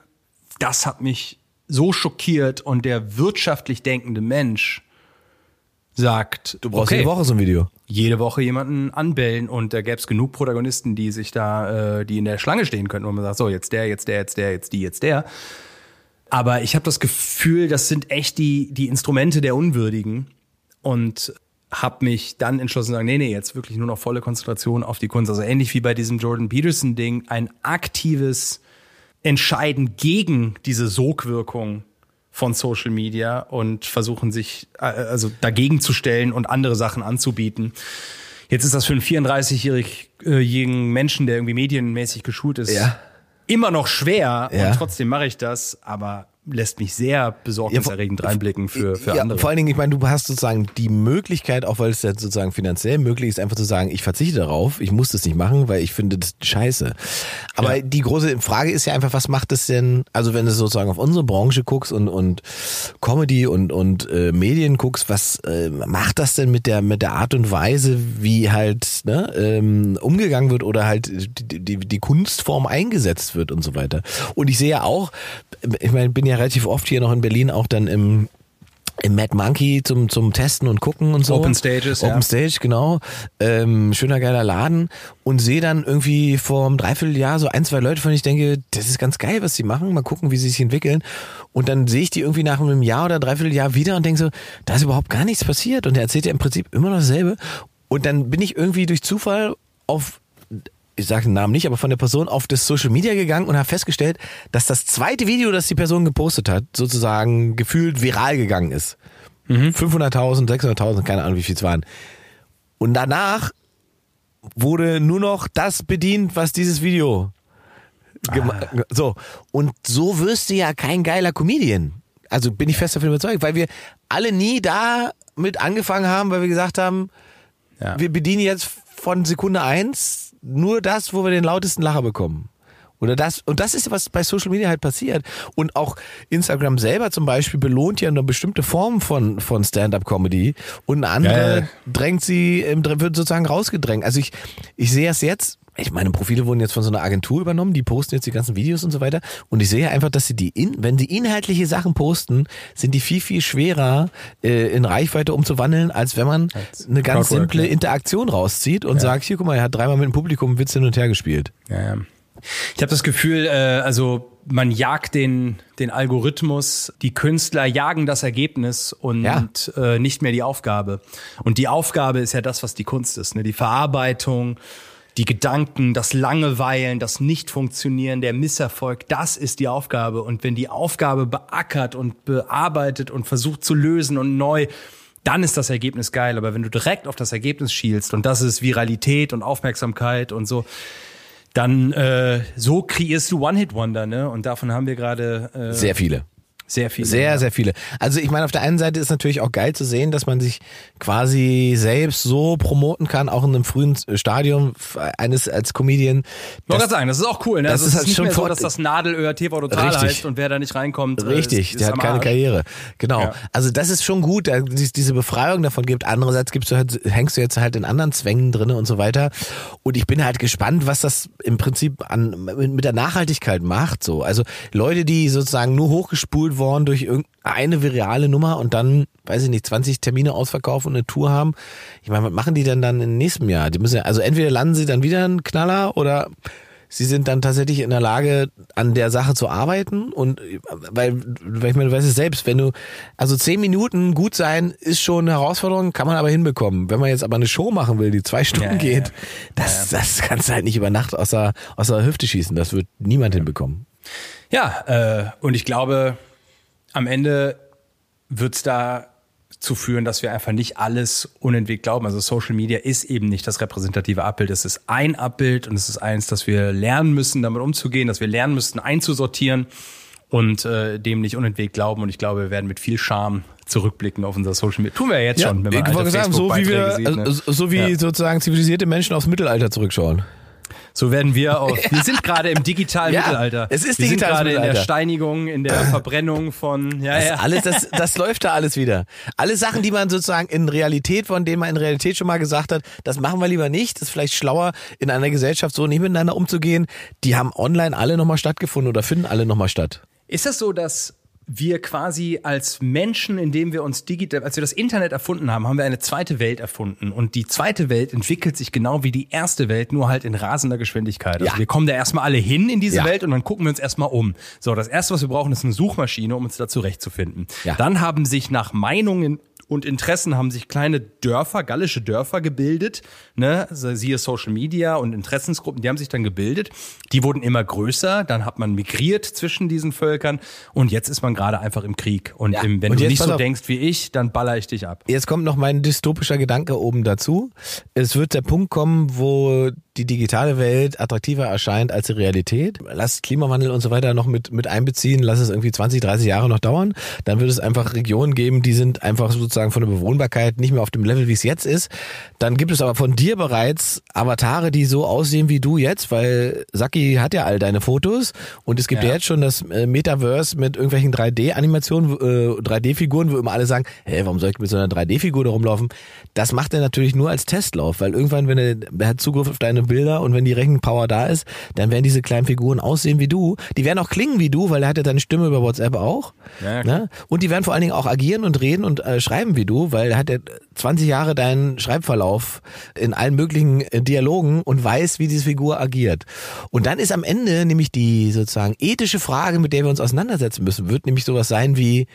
das hat mich so schockiert und der wirtschaftlich denkende Mensch sagt, Du brauchst okay, jede Woche so ein Video. Jede Woche jemanden anbellen und da gäbe es genug Protagonisten, die sich da, äh, die in der Schlange stehen könnten, wo man sagt, so jetzt der, jetzt der, jetzt der, jetzt die, jetzt der. Aber ich habe das Gefühl, das sind echt die, die Instrumente der Unwürdigen und habe mich dann entschlossen zu sagen, nee, nee, jetzt wirklich nur noch volle Konzentration auf die Kunst. Also ähnlich wie bei diesem Jordan Peterson Ding, ein aktives Entscheiden gegen diese Sogwirkung von Social Media und versuchen sich äh, also dagegen zu stellen und andere Sachen anzubieten. Jetzt ist das für einen 34-jährigen Menschen, der irgendwie medienmäßig geschult ist, Ja. immer noch schwer Ja. und trotzdem mache ich das, aber lässt mich sehr besorgniserregend reinblicken für, für ja, andere. Vor allen Dingen, ich meine, du hast sozusagen die Möglichkeit, auch weil es jetzt sozusagen finanziell möglich ist, einfach zu sagen, ich verzichte darauf, ich muss das nicht machen, weil ich finde das scheiße. Aber Ja. die große Frage ist ja einfach, was macht das denn, also wenn du sozusagen auf unsere Branche guckst und, und Comedy und, und äh, Medien guckst, was äh, macht das denn mit der, mit der Art und Weise, wie halt ne, ähm, umgegangen wird oder halt die, die, die Kunstform eingesetzt wird und so weiter. Und ich sehe ja auch, ich meine, bin ja relativ oft hier noch in Berlin auch dann im im Mad Monkey zum, zum Testen und gucken und so. Open Stages, Open ja. Stage, genau. Ähm, schöner geiler Laden. Und sehe dann irgendwie vor einem Dreivierteljahr so ein, zwei Leute, von denen ich denke, das ist ganz geil, was sie machen. Mal gucken, wie sie sich entwickeln. Und dann sehe ich die irgendwie nach einem Jahr oder Dreivierteljahr wieder und denke so, da ist überhaupt gar nichts passiert. Und er erzählt ja im Prinzip immer noch dasselbe. Und dann bin ich irgendwie durch Zufall auf ich sage den Namen nicht, aber von der Person auf das Social Media gegangen und habe festgestellt, dass das zweite Video, das die Person gepostet hat, sozusagen gefühlt viral gegangen ist. 500.000, 600.000, keine Ahnung, wie viel es waren. Und danach wurde nur noch das bedient, was dieses Video gema- so und so wirst du ja kein geiler Comedian. Also bin ich fest davon überzeugt, weil wir alle nie da mit angefangen haben, weil wir gesagt haben, Ja. wir bedienen jetzt von Sekunde eins nur das, wo wir den lautesten Lacher bekommen. Oder das, und das ist, was bei Social Media halt passiert. Und auch Instagram selber zum Beispiel belohnt ja eine bestimmte Form von, von Stand-up-Comedy und eine andere Ja, ja. drängt sie, wird sozusagen rausgedrängt. Also ich, ich sehe es jetzt, ich meine, Profile wurden jetzt von so einer Agentur übernommen, die posten jetzt die ganzen Videos und so weiter. Und ich sehe einfach, dass sie die, in, wenn sie inhaltliche Sachen posten, sind die viel, viel schwerer äh, in Reichweite umzuwandeln, als wenn man Als eine ganz simple ja. Interaktion rauszieht und sagt, hier, guck mal, er hat dreimal mit dem Publikum Witz hin und her gespielt. Ja, ja. Ich habe das Gefühl, äh, also man jagt den, den Algorithmus, die Künstler jagen das Ergebnis und Ja. äh, nicht mehr die Aufgabe. Und die Aufgabe ist ja das, was die Kunst ist. Ne? Die Verarbeitung, die Gedanken, das Langeweilen, das Nicht-Funktionieren, der Misserfolg, das ist die Aufgabe. Und wenn die Aufgabe beackert und bearbeitet und versucht zu lösen und neu, dann ist das Ergebnis geil. Aber wenn du direkt auf das Ergebnis schielst und das ist Viralität und Aufmerksamkeit und so, dann äh, so kreierst du One-Hit-Wonder, ne? Und davon haben wir gerade äh, Sehr viele. Sehr viele. Sehr, ja. sehr viele. Also ich meine, auf der einen Seite ist natürlich auch geil zu sehen, dass man sich quasi selbst so promoten kann, auch in einem frühen Stadium eines als Comedian. Ich wollte gerade sagen, das ist auch cool. Ne? das also ist halt nicht schon mehr so, vor- dass das Nadelöhr TV Total Richtig. heißt und wer da nicht reinkommt, äh, Richtig, ist, ist der hat keine Arsch. Karriere. Genau. Ja. Also das ist schon gut, dass es diese Befreiung davon gibt. Andererseits gibst du halt, hängst du jetzt halt in anderen Zwängen drinne und so weiter. Und ich bin halt gespannt, was das im Prinzip an, mit der Nachhaltigkeit macht. So, also Leute, die sozusagen nur hochgespult worden durch irgendeine virale Nummer und dann, weiß ich nicht, 20 Termine ausverkaufen und eine Tour haben. Ich meine, was machen die denn dann im nächsten Jahr? Die müssen ja, also entweder landen sie dann wieder einen Knaller oder Sie sind dann tatsächlich in der Lage, an der Sache zu arbeiten und weil, weil ich meine, du weißt es selbst, wenn du, also zehn Minuten gut sein ist schon eine Herausforderung, kann man aber hinbekommen. Wenn man jetzt aber eine Show machen will, die zwei Stunden Ja, ja, geht, ja. das, das kannst du halt nicht über Nacht aus der, aus der Hüfte schießen. Das wird niemand hinbekommen. Ja, äh, und ich glaube, am Ende wird's da zu führen, dass wir einfach nicht alles unentwegt glauben. Also Social Media ist eben nicht das repräsentative Abbild. Es ist ein Abbild und es ist eins, dass wir lernen müssen, damit umzugehen, dass wir lernen müssten, einzusortieren und äh, dem nicht unentwegt glauben. Und ich glaube, wir werden mit viel Charme zurückblicken auf unser Social Media. Tun wir ja jetzt schon, wenn wollte sagen, so wie wir, sehen, ne? so wie Ja. sozusagen zivilisierte Menschen aufs Mittelalter zurückschauen. So werden wir auch. Wir sind gerade im digitalen Ja, Mittelalter. es ist wir sind gerade in der. Steinigung, in der Verbrennung von. Ja, Das, ja. alles, das, das läuft da alles wieder. Alle Sachen, die man sozusagen in Realität, von denen man in Realität schon mal gesagt hat, das machen wir lieber nicht, das ist vielleicht schlauer, in einer Gesellschaft so nicht miteinander umzugehen, die haben online alle nochmal stattgefunden oder finden alle nochmal statt. Ist das so, dass wir quasi als Menschen, indem wir uns digital, als wir das Internet erfunden haben, haben wir eine zweite Welt erfunden. Und die zweite Welt entwickelt sich genau wie die erste Welt, nur halt in rasender Geschwindigkeit. Also Ja. wir kommen da erstmal alle hin in diese Ja. Welt und dann gucken wir uns erstmal um. So, das erste, was wir brauchen, ist eine Suchmaschine, um uns da zurechtzufinden. Ja. Dann haben sich nach Meinungen und Interessen haben sich kleine Dörfer, gallische Dörfer gebildet, ne, so siehe Social Media und Interessensgruppen, die haben sich dann gebildet. Die wurden immer größer, dann hat man migriert zwischen diesen Völkern und jetzt ist man gerade einfach im Krieg. Und Ja. im, wenn Und du nicht so auf. denkst wie ich, dann baller ich dich ab. Jetzt kommt noch mein dystopischer Gedanke oben dazu. Es wird der Punkt kommen, wo die digitale Welt attraktiver erscheint als die Realität. Lass Klimawandel und so weiter noch mit, mit einbeziehen, lass es irgendwie 20, 30 Jahre noch dauern. Dann wird es einfach Regionen geben, die sind einfach sozusagen von der Bewohnbarkeit nicht mehr auf dem Level, wie es jetzt ist. Dann gibt es aber von dir bereits Avatare, die so aussehen wie du jetzt, weil Saki hat ja all deine Fotos und es gibt ja, Ja. jetzt schon das äh, Metaverse mit irgendwelchen 3D-Animationen, äh, 3D-Figuren, wo immer alle sagen, hä, warum soll ich mit so einer 3D-Figur da rumlaufen? Das macht er natürlich nur als Testlauf, weil irgendwann, wenn er, er hat Zugriff auf deine Bilder und wenn die Rechenpower da ist, dann werden diese kleinen Figuren aussehen wie du. Die werden auch klingen wie du, weil er hat ja deine Stimme über WhatsApp auch. Ja, ne? Und die werden vor allen Dingen auch agieren und reden und äh, schreiben wie du, weil er hat ja 20 Jahre deinen Schreibverlauf in allen möglichen äh, Dialogen und weiß, wie diese Figur agiert. Und dann ist am Ende nämlich die sozusagen ethische Frage, mit der wir uns auseinandersetzen müssen, wird nämlich sowas sein wie,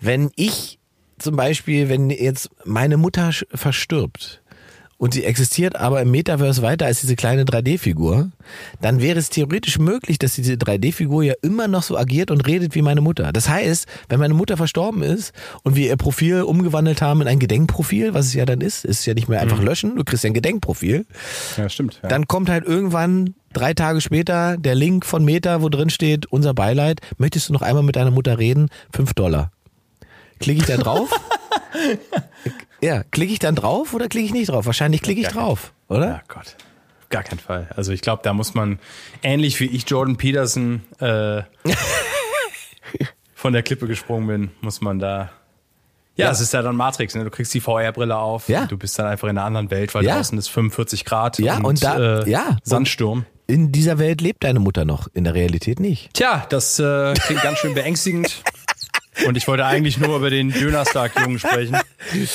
wenn ich zum Beispiel, wenn jetzt meine Mutter verstirbt und sie existiert aber im Metaverse weiter als diese kleine 3D-Figur, dann wäre es theoretisch möglich, dass diese 3D-Figur ja immer noch so agiert und redet wie meine Mutter. Das heißt, wenn meine Mutter verstorben ist und wir ihr Profil umgewandelt haben in ein Gedenkprofil, was es ja dann ist, ist ja nicht mehr einfach löschen, du kriegst ja ein Gedenkprofil, Ja, stimmt. Ja. dann kommt halt irgendwann drei Tage später der Link von Meta, wo drin steht, unser Beileid, möchtest du noch einmal mit deiner Mutter reden? Fünf Dollar. Klicke ich da drauf? ja, klicke ich dann drauf oder klicke ich nicht drauf? Wahrscheinlich klicke ich drauf, oder? Ja, Gott. Gar keinen Fall. Also ich glaube, da muss man, ähnlich wie ich Jordan Peterson äh, von der Klippe gesprungen bin, muss man da. Ja, Ja. es ist ja dann Matrix, ne? Du kriegst die VR-Brille auf, Ja. du bist dann einfach in einer anderen Welt, weil Ja. draußen ist 45 Grad Ja, und, und da- äh, ja. Sandsturm. In dieser Welt lebt deine Mutter noch, in der Realität nicht. Tja, das äh, klingt ganz schön beängstigend. Und ich wollte eigentlich nur über den Dönerstag-Jungen sprechen.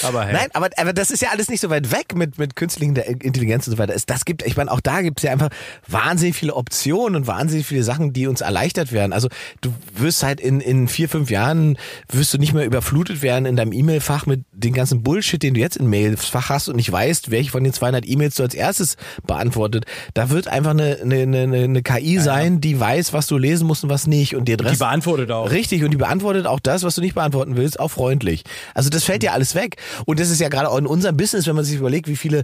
Aber hey. Nein, aber, aber das ist ja alles nicht so weit weg mit, mit künstlicher Intelligenz und so weiter. Es, das gibt, ich meine, auch da gibt es ja einfach wahnsinnig viele Optionen und wahnsinnig viele Sachen, die uns erleichtert werden. Also du wirst halt in, in vier, fünf Jahren wirst du nicht mehr überflutet werden in deinem E-Mail-Fach mit den ganzen Bullshit, den du jetzt im Mail-Fach hast und nicht weißt, welche von den 200 E-Mails du als erstes beantwortet. Da wird einfach eine, eine, eine, eine KI sein, die weiß, was du lesen musst und was nicht und dir die beantwortet auch. Richtig, und die beantwortet auch das, was du nicht beantworten willst, auch freundlich. Also das fällt ja alles weg. Und das ist ja gerade auch in unserem Business, wenn man sich überlegt, wie viele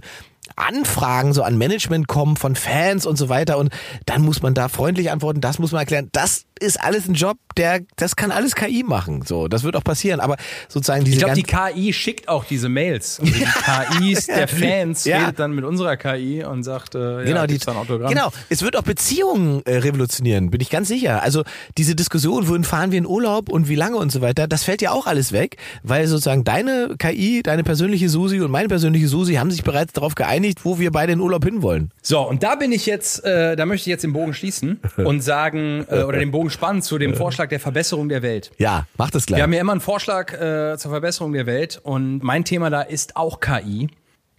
Anfragen so an Management kommen von Fans und so weiter und dann muss man da freundlich antworten, das muss man erklären. Das ist alles ein Job, der, das kann alles KI machen. So, das wird auch passieren. Aber sozusagen diese Ich glaube, die KI schickt auch diese Mails. Also die KIs der Fans Ja. redet dann mit unserer KI und sagt, äh, ja, Genau, die, gibt's da ein Autogramm? genau, es wird auch Beziehungen äh, revolutionieren, bin ich ganz sicher. Also diese Diskussion, wohin fahren wir in Urlaub und wie lange und so weiter, das fällt ja auch alles weg, weil sozusagen deine KI, deine persönliche Susi und meine persönliche Susi haben sich bereits darauf geeinigt, wo wir beide in Urlaub hinwollen. So, und da bin ich jetzt, äh, da möchte ich jetzt den Bogen schließen und sagen, äh, oder den Bogen spannen zu dem Vorschlag der Verbesserung der Welt. Ja, mach das gleich. Wir haben ja immer einen Vorschlag äh, zur Verbesserung der Welt und mein Thema da ist auch KI.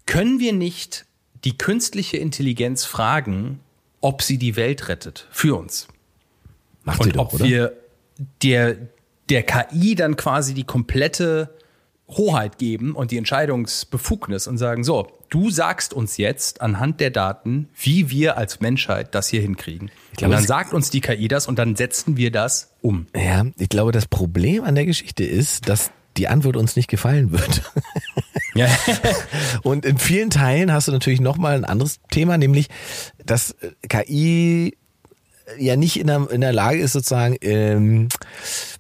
Können wir nicht die künstliche Intelligenz fragen, ob sie die Welt rettet für uns? Macht sie Und doch, ob oder? wir der, der KI dann quasi die komplette Hoheit geben und die Entscheidungsbefugnis und sagen, so, du sagst uns jetzt anhand der Daten, wie wir als Menschheit das hier hinkriegen. glaube, und dann sagt uns die KI das und dann setzen wir das um. Ja, ich glaube, das Problem an der Geschichte ist, dass die Antwort uns nicht gefallen wird. Ja. Und in vielen Teilen hast du natürlich nochmal ein anderes Thema, nämlich, dass äh, KI ja nicht in der, in der Lage ist, sozusagen, ähm,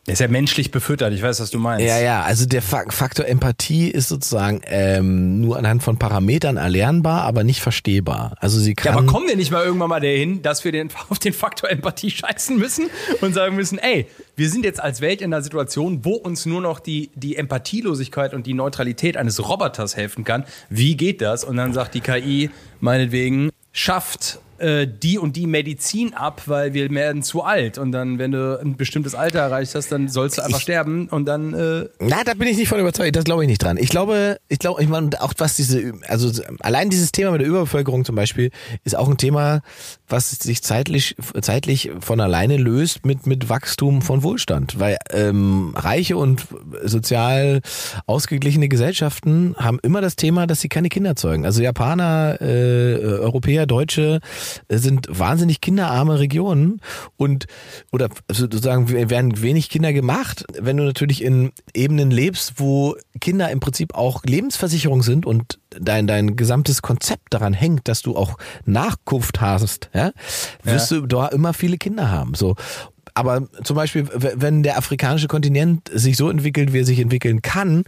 ist ja menschlich befüttert, ich weiß, was du meinst. ja, ja, also der Fa- Faktor Empathie ist sozusagen ähm, nur anhand von Parametern erlernbar, aber nicht verstehbar. Also sie Ja, kann. aber kommen wir nicht mal irgendwann mal dahin, dass wir den, auf den Faktor Empathie scheißen müssen und sagen müssen, ey, wir sind jetzt als Welt in einer Situation, wo uns nur noch die, die Empathielosigkeit und die Neutralität eines Roboters helfen kann. Wie geht das? Und dann sagt die KI meinetwegen, schafft äh, die und die Medizin ab, weil wir werden zu alt. Und dann, wenn du ein bestimmtes Alter erreicht hast, dann sollst du einfach Ich- sterben und dann äh, Na, da bin ich nicht von überzeugt. Das glaube ich nicht dran. Ich glaube, ich glaube, ich meine, auch was diese, also allein dieses Thema mit der Überbevölkerung zum Beispiel ist auch ein Thema, was sich zeitlich, zeitlich von alleine löst mit mit Wachstum von Wohlstand, weil ähm, reiche und sozial ausgeglichene Gesellschaften haben immer das Thema, dass sie keine Kinder zeugen. Also Japaner, äh, Europäer, Deutsche sind wahnsinnig kinderarme Regionen und oder sozusagen werden wenig Kinder gemacht. Wenn du natürlich in Ebenen lebst, wo Kinder im Prinzip auch Lebensversicherung sind und dein dein gesamtes Konzept daran hängt, dass du auch Nachkunft hast, ja, wirst du da immer viele Kinder haben. So aber zum Beispiel, wenn der afrikanische Kontinent sich so entwickelt, wie er sich entwickeln kann,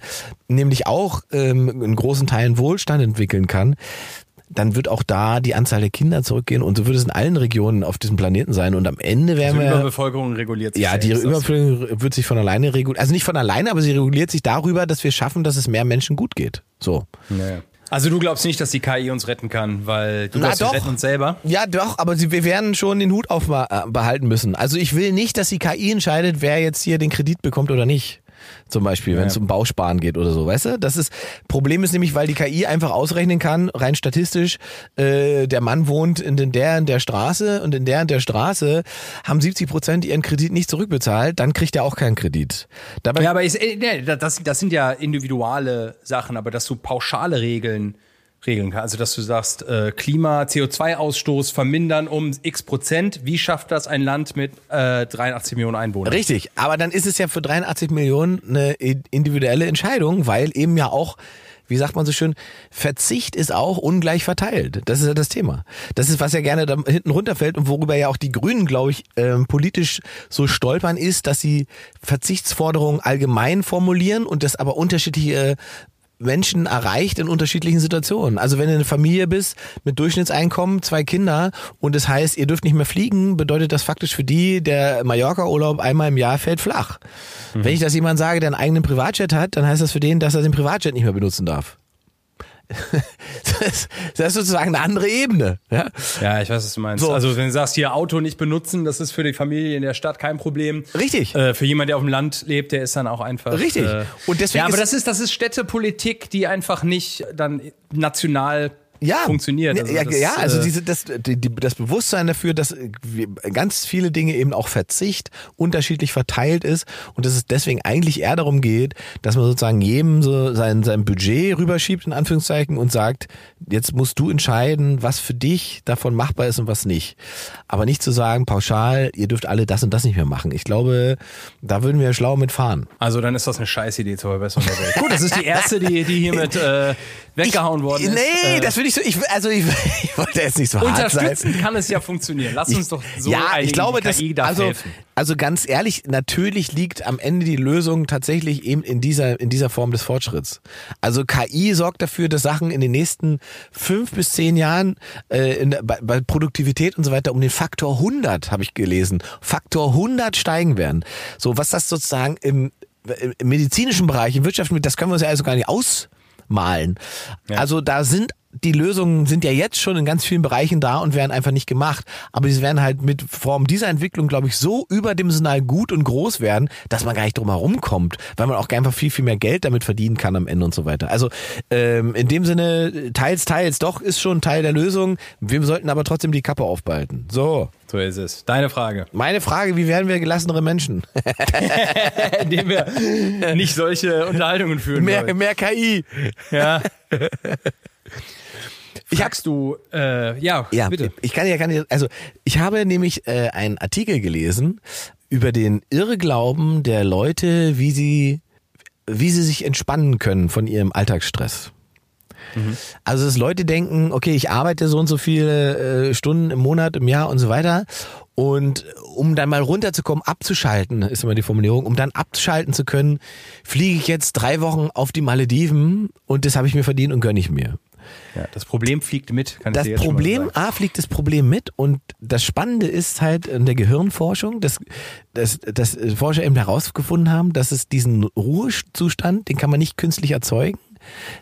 nämlich auch ähm, in großen Teilen Wohlstand entwickeln kann, dann wird auch da die Anzahl der Kinder zurückgehen und so wird es in allen Regionen auf diesem Planeten sein und am Ende werden die wir Überbevölkerung reguliert sich ja, die Überbevölkerung wird sich von alleine regulieren. Also nicht von alleine, aber sie reguliert sich darüber, dass wir schaffen, dass es mehr Menschen gut geht. So. Ja. Also du glaubst nicht, dass die KI uns retten kann, weil du glaubst, wir retten uns selber? Ja, doch, aber wir werden schon den Hut aufbehalten müssen. Also ich will nicht, dass die KI entscheidet, wer jetzt hier den Kredit bekommt oder nicht. Zum Beispiel, wenn es um Bausparen geht oder so, weißt du? Das ist Problem ist nämlich, weil die KI einfach ausrechnen kann, rein statistisch, äh, der Mann wohnt in den der in der Straße und in der in der Straße haben 70 Prozent ihren Kredit nicht zurückbezahlt, dann kriegt er auch keinen Kredit. Dabei Ja, aber ich, äh, nee, das, das sind ja individuelle Sachen, aber dass du pauschale Regeln regeln kannst, also dass du sagst, äh, Klima, CO2-Ausstoß vermindern um x Prozent, wie schafft das ein Land mit äh, 83 Millionen Einwohnern? Richtig, aber dann ist es ja für 83 Millionen eine individuelle Entscheidung, weil eben ja auch, wie sagt man so schön, Verzicht ist auch ungleich verteilt. Das ist ja das Thema. Das ist, was ja gerne da hinten runterfällt und worüber ja auch die Grünen, glaube ich, ähm, politisch so stolpern ist, dass sie Verzichtsforderungen allgemein formulieren und das aber unterschiedliche Menschen erreicht in unterschiedlichen Situationen. Also wenn du eine Familie bist mit Durchschnittseinkommen, zwei Kinder und das heißt, ihr dürft nicht mehr fliegen, bedeutet das faktisch für die, der Mallorca-Urlaub einmal im Jahr fällt flach. Wenn ich das jemand sage, der einen eigenen Privatjet hat, dann heißt das für den, dass er den Privatjet nicht mehr benutzen darf. das, ist sozusagen eine andere Ebene. Ja? Ja, ich weiß, was du meinst. So. Also wenn du sagst, hier Auto nicht benutzen, das ist für die Familie in der Stadt kein Problem. Richtig. Äh, für jemanden, der auf dem Land lebt, der ist dann auch einfach. Richtig. Äh, Und deswegen ja, aber das ist das ist Städtepolitik, die einfach nicht dann national ja, funktioniert. Ja, das, ja, also äh, diese, das, die, das Bewusstsein dafür, dass wir- ganz viele Dinge eben auch Verzicht unterschiedlich verteilt ist und dass es deswegen eigentlich eher darum geht, dass man sozusagen jedem so sein, sein Budget rüberschiebt, in Anführungszeichen, und sagt, jetzt musst du entscheiden, was für dich davon machbar ist und was nicht. Aber nicht zu sagen, pauschal, ihr dürft alle das und das nicht mehr machen. Ich glaube, da würden wir schlau mitfahren. Also dann ist das eine Scheißidee zur Verbesserung der Welt. Gut, das ist die erste, die, die hiermit äh, weggehauen worden ist. Nee, Äh, das finde nicht so, ich, also ich, ich wollte jetzt nicht so hart sein. Unterstützen kann es ja funktionieren. Lass uns doch so ja, ich glaube, darf also, helfen. also ganz ehrlich, natürlich liegt am Ende die Lösung tatsächlich eben in dieser, in dieser Form des Fortschritts. Also KI sorgt dafür, dass Sachen in den nächsten fünf bis zehn Jahren äh, in, bei, bei Produktivität und so weiter um den Faktor 100, habe ich gelesen, Faktor 100 steigen werden. So, was das sozusagen im, im medizinischen Bereich, im Wirtschaftlichen, das können wir uns ja also gar nicht ausmalen. Also da sind die Lösungen sind ja jetzt schon in ganz vielen Bereichen da und werden einfach nicht gemacht. Aber sie werden halt mit Form dieser Entwicklung, glaube ich, so überdimensional gut und groß werden, dass man gar nicht drum herum kommt, weil man auch einfach viel, viel mehr Geld damit verdienen kann am Ende und so weiter. Also ähm, in dem Sinne, teils, teils, doch ist schon Teil der Lösung. Wir sollten aber trotzdem die Kappe aufbehalten. So, So ist es. Deine Frage. meine Frage, wie werden wir gelassenere Menschen? Indem wir nicht solche Unterhaltungen führen. mehr, mehr KI. ich. Ja. Ich Fragst du, äh, ja, Ja, bitte. ich kann ja, kann ja, also ich habe nämlich äh, einen Artikel gelesen über den Irrglauben der Leute, wie sie, wie sie sich entspannen können von ihrem Alltagsstress. Also dass Leute denken, okay, ich arbeite so und so viele äh, Stunden im Monat, im Jahr und so weiter. Und um dann mal runterzukommen, abzuschalten, ist immer die Formulierung, um dann abschalten zu können, fliege ich jetzt drei Wochen auf die Malediven und das habe ich mir verdient und gönne ich mir. Ja, das Problem fliegt mit, kann ich Das dir jetzt schon mal Problem, sagen. A, fliegt das Problem mit und das Spannende ist halt in der Gehirnforschung, dass, dass, dass Forscher eben herausgefunden haben, dass es diesen Ruhezustand, den kann man nicht künstlich erzeugen.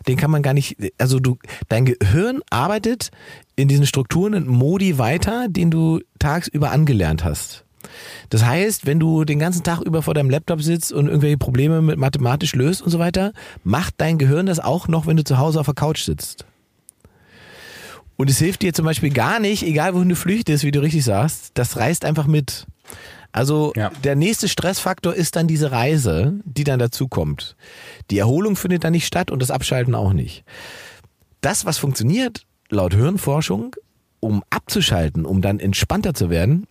Den kann man gar nicht, also du, dein Gehirn arbeitet in diesen Strukturen und Modi weiter, den du tagsüber angelernt hast. Das heißt, wenn du den ganzen Tag über vor deinem Laptop sitzt und irgendwelche Probleme mit mathematisch löst und so weiter, macht dein Gehirn das auch noch, wenn du zu Hause auf der Couch sitzt. Und es hilft dir zum Beispiel gar nicht, egal wohin du flüchtest, wie du richtig sagst, das reißt einfach mit. Also Ja. der nächste Stressfaktor ist dann diese Reise, die dann dazu kommt. Die Erholung findet dann nicht statt und das Abschalten auch nicht. Das, was funktioniert, laut Hirnforschung, um abzuschalten, um dann entspannter zu werden,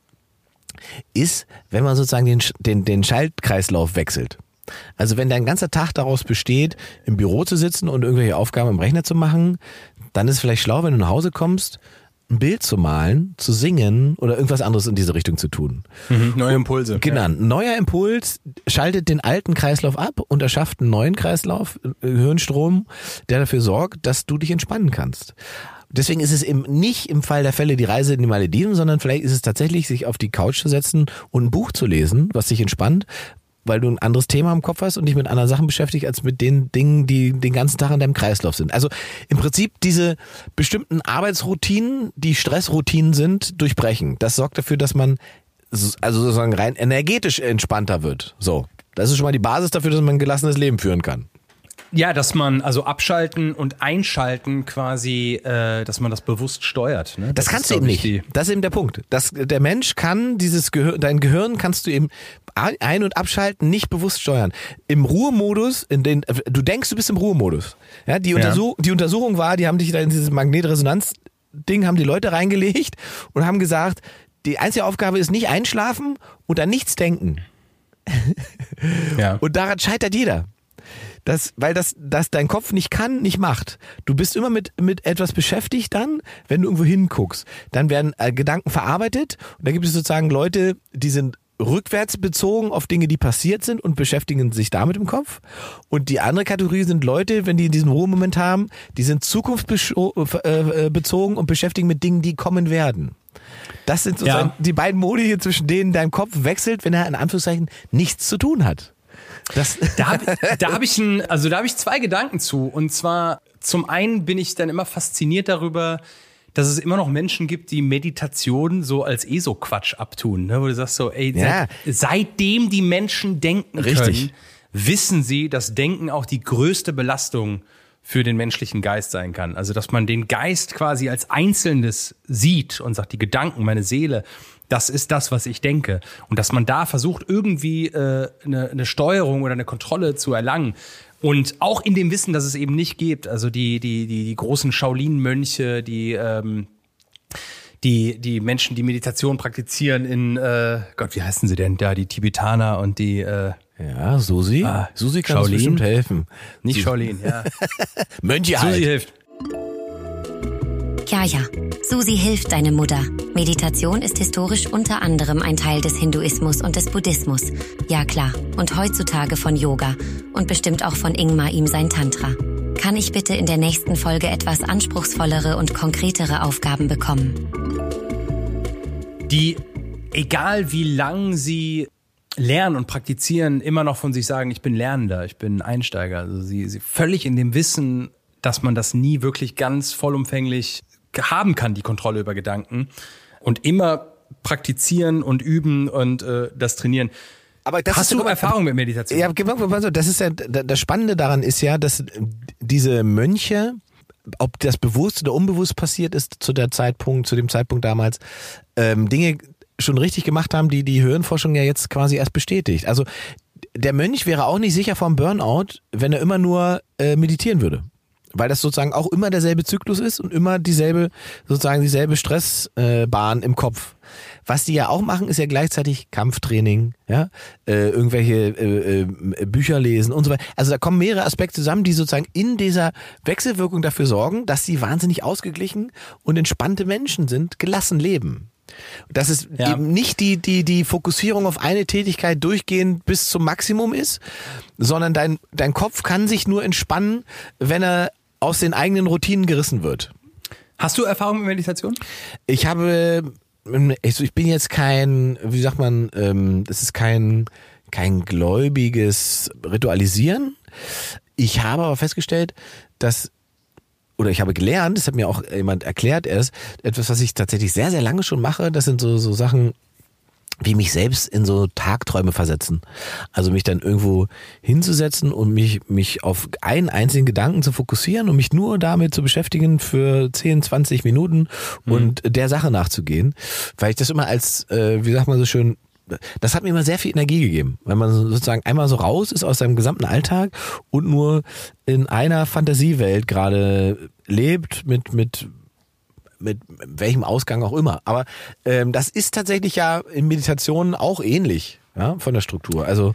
ist, wenn man sozusagen den, den, den Schaltkreislauf wechselt. Also wenn dein ganzer Tag daraus besteht, im Büro zu sitzen und irgendwelche Aufgaben im Rechner zu machen, dann ist es vielleicht schlau, wenn du nach Hause kommst, ein Bild zu malen, zu singen oder irgendwas anderes in diese Richtung zu tun. Mhm, neue Impulse. Genau, ein neuer Impuls schaltet den alten Kreislauf ab und erschafft einen neuen Kreislauf, äh, Hirnstrom, der dafür sorgt, dass du dich entspannen kannst. Deswegen ist es eben nicht im Fall der Fälle die Reise in die Malediven, sondern vielleicht ist es tatsächlich, sich auf die Couch zu setzen und ein Buch zu lesen, was dich entspannt, weil du ein anderes Thema im Kopf hast und dich mit anderen Sachen beschäftigt, als mit den Dingen, die den ganzen Tag in deinem Kreislauf sind. Also im Prinzip diese bestimmten Arbeitsroutinen, die Stressroutinen sind, durchbrechen. Das sorgt dafür, dass man so- also sozusagen rein energetisch entspannter wird. So. Das ist schon mal die Basis dafür, dass man ein gelassenes Leben führen kann. Ja, dass man also abschalten und einschalten quasi, äh, dass man das bewusst steuert. Ne? Das, ist, kannst du eben ich, nicht. Das ist eben der Punkt. Das, der Mensch kann dieses Gehirn, dein Gehirn kannst du eben ein- und abschalten nicht bewusst steuern. Im Ruhemodus, in den, du denkst, du bist im Ruhemodus. Ja, die, Untersuch, die Untersuchung war, die haben dich da in dieses Magnetresonanz-Ding, haben die Leute reingelegt und haben gesagt, die einzige Aufgabe ist nicht einschlafen und an nichts denken. Ja. Und daran scheitert jeder. Das, weil das, das dein Kopf nicht kann, nicht macht. Du bist immer mit, mit etwas beschäftigt dann, wenn du irgendwo hinguckst. Dann werden äh, Gedanken verarbeitet und da gibt es sozusagen Leute, die sind rückwärts bezogen auf Dinge, die passiert sind und beschäftigen sich damit im Kopf. Und die andere Kategorie sind Leute, wenn die diesen Ruhemoment haben, die sind zukunftsbezogen und beschäftigen mit Dingen, die kommen werden. Das sind sozusagen Ja. die beiden Modi hier, zwischen denen dein Kopf wechselt, wenn er in Anführungszeichen nichts zu tun hat. Das, Da habe da hab ich ein, also da habe ich zwei Gedanken zu. Und zwar zum einen bin ich dann immer fasziniert darüber, dass es immer noch Menschen gibt, die Meditation so als ESO-Quatsch abtun, ne? wo du sagst so, ey, Ja. seit, seitdem die Menschen denken Richtig. können, wissen sie, dass Denken auch die größte Belastung für den menschlichen Geist sein kann. Also, dass man den Geist quasi als Einzelnes sieht und sagt, die Gedanken, meine Seele, das ist das, was ich denke. Und dass man da versucht, irgendwie äh, eine, eine Steuerung oder eine Kontrolle zu erlangen. Und auch in dem Wissen, dass es eben nicht gibt. Also die, die, die, die großen Shaolin-Mönche, die, ähm, die, die Menschen, die Meditation praktizieren in, äh, Gott, wie heißen sie denn da? Die Tibetaner und die, äh, Ja, Susi. Ah, Susi kann uns Shaolin? bestimmt helfen. nicht Shaolin, ja. Mönche Susi halt. hilft. Ja, ja, Susi hilft deine Mutter. Meditation ist historisch unter anderem ein Teil des Hinduismus und des Buddhismus. Ja klar, und heutzutage von Yoga und bestimmt auch von Ingmar ihm sein Tantra. Kann ich bitte in der nächsten Folge etwas anspruchsvollere und konkretere Aufgaben bekommen? Die, egal wie lang sie lernen und praktizieren, immer noch von sich sagen, ich bin Lernender, ich bin Einsteiger. Also sie, sie völlig in dem Wissen, dass man das nie wirklich ganz vollumfänglich haben kann, die Kontrolle über Gedanken. Und immer praktizieren und üben und äh, das trainieren. Aber das Hast ist du Erfahrung mit Meditation? Ja, das ist ja, das Spannende daran ist ja, dass diese Mönche, ob das bewusst oder unbewusst passiert ist zu der Zeitpunkt, zu dem Zeitpunkt damals, ähm, Dinge schon richtig gemacht haben, die die Hirnforschung ja jetzt quasi erst bestätigt. Also der Mönch wäre auch nicht sicher vom Burnout, wenn er immer nur äh, meditieren würde. Weil das sozusagen auch immer derselbe Zyklus ist und immer dieselbe, sozusagen dieselbe Stressbahn äh, im Kopf. Was die ja auch machen, ist ja gleichzeitig Kampftraining, ja, äh, irgendwelche äh, äh, Bücher lesen und so weiter. Also da kommen mehrere Aspekte zusammen, die sozusagen in dieser Wechselwirkung dafür sorgen, dass sie wahnsinnig ausgeglichen und entspannte Menschen sind, gelassen leben. Dass es ja. eben nicht die, die, die Fokussierung auf eine Tätigkeit durchgehend bis zum Maximum ist, sondern dein, dein Kopf kann sich nur entspannen, wenn er aus den eigenen Routinen gerissen wird. Hast du Erfahrung mit Meditation? Ich habe, also ich bin jetzt kein, wie sagt man, ähm, das ist kein, kein gläubiges Ritualisieren. Ich habe aber festgestellt, dass oder ich habe gelernt, das hat mir auch jemand erklärt erst, etwas, was ich tatsächlich sehr, sehr lange schon mache, das sind so, so Sachen, wie mich selbst in so Tagträume versetzen. Also mich dann irgendwo hinzusetzen und mich, mich auf einen einzigen Gedanken zu fokussieren und mich nur damit zu beschäftigen für 10, 20 Minuten mhm. und der Sache nachzugehen. Weil ich das immer als, äh, wie sagt man so schön, das hat mir immer sehr viel Energie gegeben, wenn man sozusagen einmal so raus ist aus seinem gesamten Alltag und nur in einer Fantasiewelt gerade lebt mit mit mit welchem Ausgang auch immer. Aber ähm, das ist tatsächlich ja in Meditationen auch ähnlich, ja, von der Struktur. Also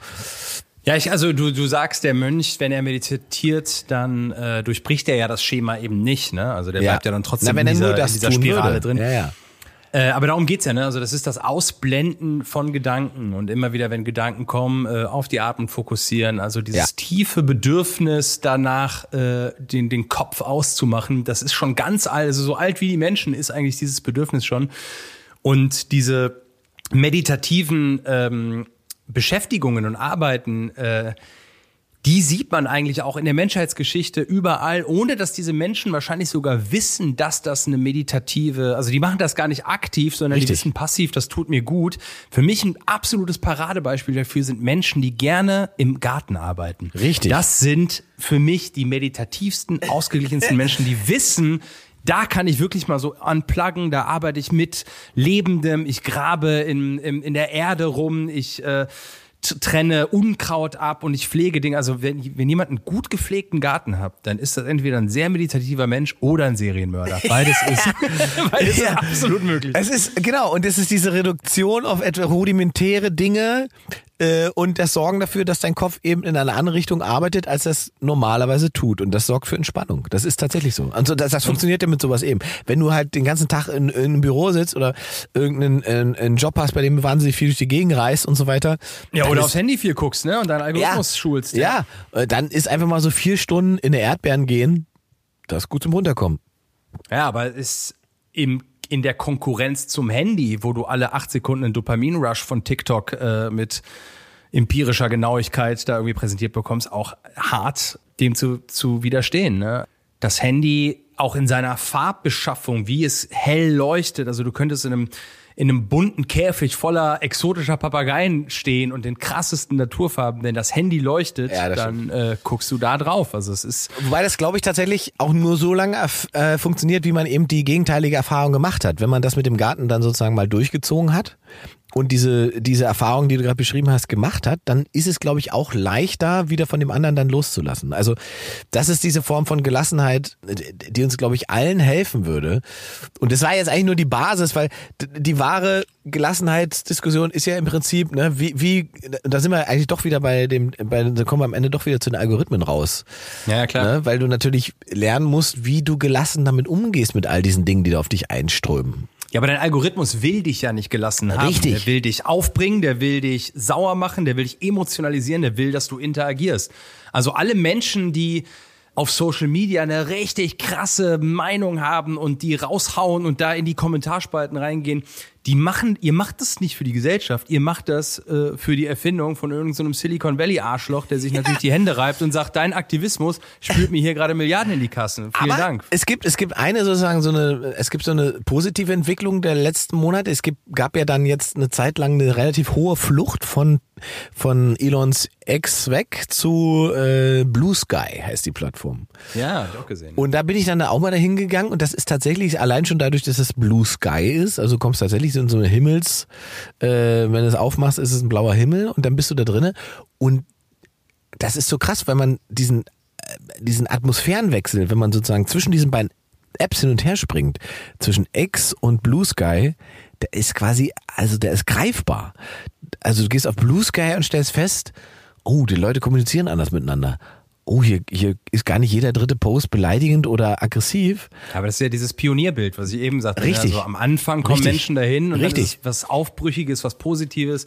ja, ich, also du, du sagst, der Mönch, wenn er meditiert, dann äh, durchbricht er ja das Schema eben nicht, ne? Also der ja. bleibt ja dann trotzdem Na, wenn in, dieser, er nur das in dieser Spirale würde. drin. Ja, ja. Äh, aber darum geht's ja, ne? Also das ist das Ausblenden von Gedanken und immer wieder, wenn Gedanken kommen, äh, auf die Atmung fokussieren. Also dieses Ja. tiefe Bedürfnis danach, äh, den, den Kopf auszumachen, das ist schon ganz alt, also so alt wie die Menschen ist eigentlich dieses Bedürfnis schon. Und diese meditativen ähm, Beschäftigungen und Arbeiten, äh, die sieht man eigentlich auch in der Menschheitsgeschichte überall, ohne dass diese Menschen wahrscheinlich sogar wissen, dass das eine meditative, also die machen das gar nicht aktiv, sondern die Richtig. wissen passiv, das tut mir gut. Für mich ein absolutes Paradebeispiel dafür sind Menschen, die gerne im Garten arbeiten. Richtig. Das sind für mich die meditativsten, ausgeglichensten Menschen, die wissen, da kann ich wirklich mal so unpluggen, da arbeite ich mit Lebendem, ich grabe in, in, in der Erde rum, ich äh, trenne Unkraut ab und ich pflege Dinge. Also wenn, wenn jemand einen gut gepflegten Garten hat, dann ist das entweder ein sehr meditativer Mensch oder ein Serienmörder. Beides ist, beides ist Ja. absolut möglich. Es ist, genau, und es ist diese Reduktion auf etwa rudimentäre Dinge äh, und das Sorgen dafür, dass dein Kopf eben in eine andere Richtung arbeitet, als das normalerweise tut. Und das sorgt für Entspannung. Das ist tatsächlich so. Also das, das funktioniert ja mit sowas eben. Wenn du halt den ganzen Tag in, in einem Büro sitzt oder irgendeinen einen, einen Job hast, bei dem du wahnsinnig viel durch die Gegend reist und so weiter. Ja, oder ist- aufs Handy viel guckst, ne? Und deinen Algorithmus schulst. Ja, äh, dann ist einfach mal so vier Stunden in der Erdbeeren gehen, das ist gut zum Runterkommen. Ja, aber es ist im, in der Konkurrenz zum Handy, wo du alle acht Sekunden einen Dopamin-Rush von TikTok äh, mit empirischer Genauigkeit da irgendwie präsentiert bekommst, auch hart dem zu, zu widerstehen. Ne? Das Handy auch in seiner Farbbeschaffung, wie es hell leuchtet, also du könntest in einem in einem bunten Käfig voller exotischer Papageien stehen und den krassesten Naturfarben, wenn das Handy leuchtet, Ja, das dann äh, guckst du da drauf. Also es ist Wobei das, glaube ich, tatsächlich auch nur so lange äh, funktioniert, wie man eben die gegenteilige Erfahrung gemacht hat. Wenn man das mit dem Garten dann sozusagen mal durchgezogen hat und diese, diese Erfahrung, die du gerade beschrieben hast, gemacht hat, dann ist es, glaube ich, auch leichter, wieder von dem anderen dann loszulassen. Also das ist diese Form von Gelassenheit, die uns, glaube ich, allen helfen würde. Und das war jetzt eigentlich nur die Basis, weil die wahre Gelassenheitsdiskussion ist ja im Prinzip, ne, wie, wie, da sind wir eigentlich doch wieder bei dem, bei, da kommen wir am Ende doch wieder zu den Algorithmen raus. Ja, klar. Ne, weil du natürlich lernen musst, wie du gelassen damit umgehst mit all diesen Dingen, die da auf dich einströmen. Ja, aber dein Algorithmus will dich ja nicht gelassen haben. Richtig. Der will dich aufbringen, der will dich sauer machen, der will dich emotionalisieren, der will, dass du interagierst. Also alle Menschen, die auf Social Media eine richtig krasse Meinung haben und die raushauen und da in die Kommentarspalten reingehen, die machen, ihr macht das nicht für die Gesellschaft, ihr macht das äh, für die Erfindung von irgendeinem so Silicon Valley Arschloch, der sich natürlich die Hände reibt und sagt, dein Aktivismus spült mir hier gerade Milliarden in die Kassen. Vielen Aber Dank. Es gibt, es gibt eine sozusagen so eine, es gibt so eine positive Entwicklung der letzten Monate. Es gibt, gab ja dann jetzt eine Zeit lang eine relativ hohe Flucht von, von Elons Ex weg zu äh, Blue Sky heißt die Plattform. Ja, hab ich auch gesehen. Und da bin ich dann da auch mal dahin gegangen und das ist tatsächlich allein schon dadurch, dass es Blue Sky ist, also kommst tatsächlich in so eine Himmels, äh, wenn du es aufmachst, ist es ein blauer Himmel und dann bist du da drinne und das ist so krass, weil man diesen äh, diesen Atmosphärenwechsel, wenn man sozusagen zwischen diesen beiden Apps hin und her springt, zwischen X und Blue Sky, der ist quasi, also der ist greifbar. Also du gehst auf Blue Sky und stellst fest, oh, die Leute kommunizieren anders miteinander. Oh, hier, hier ist gar nicht jeder dritte Post beleidigend oder aggressiv. Aber das ist ja dieses Pionierbild, was ich eben sagte. Richtig. Also am Anfang kommen Richtig. Menschen dahin und Richtig. was Aufbrüchiges, was Positives.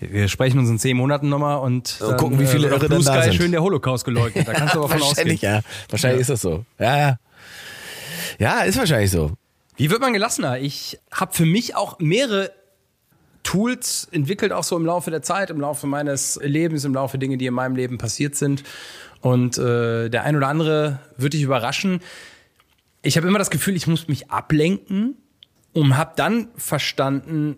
Wir sprechen uns in zehn Monaten nochmal und dann, gucken, wie viele äh, Irre Blue Sky sind. schön der Holocaust geleugnet. Da kannst du aber von ausgehen. wahrscheinlich, ja. Wahrscheinlich ist das so. Ja, ja. Ja, ist wahrscheinlich so. Wie wird man gelassener? Ich habe für mich auch mehrere Tools entwickelt, auch so im Laufe der Zeit, im Laufe meines Lebens, im Laufe Dinge, die in meinem Leben passiert sind. Und äh, der ein oder andere wird dich überraschen. Ich habe immer das Gefühl, ich muss mich ablenken und habe dann verstanden,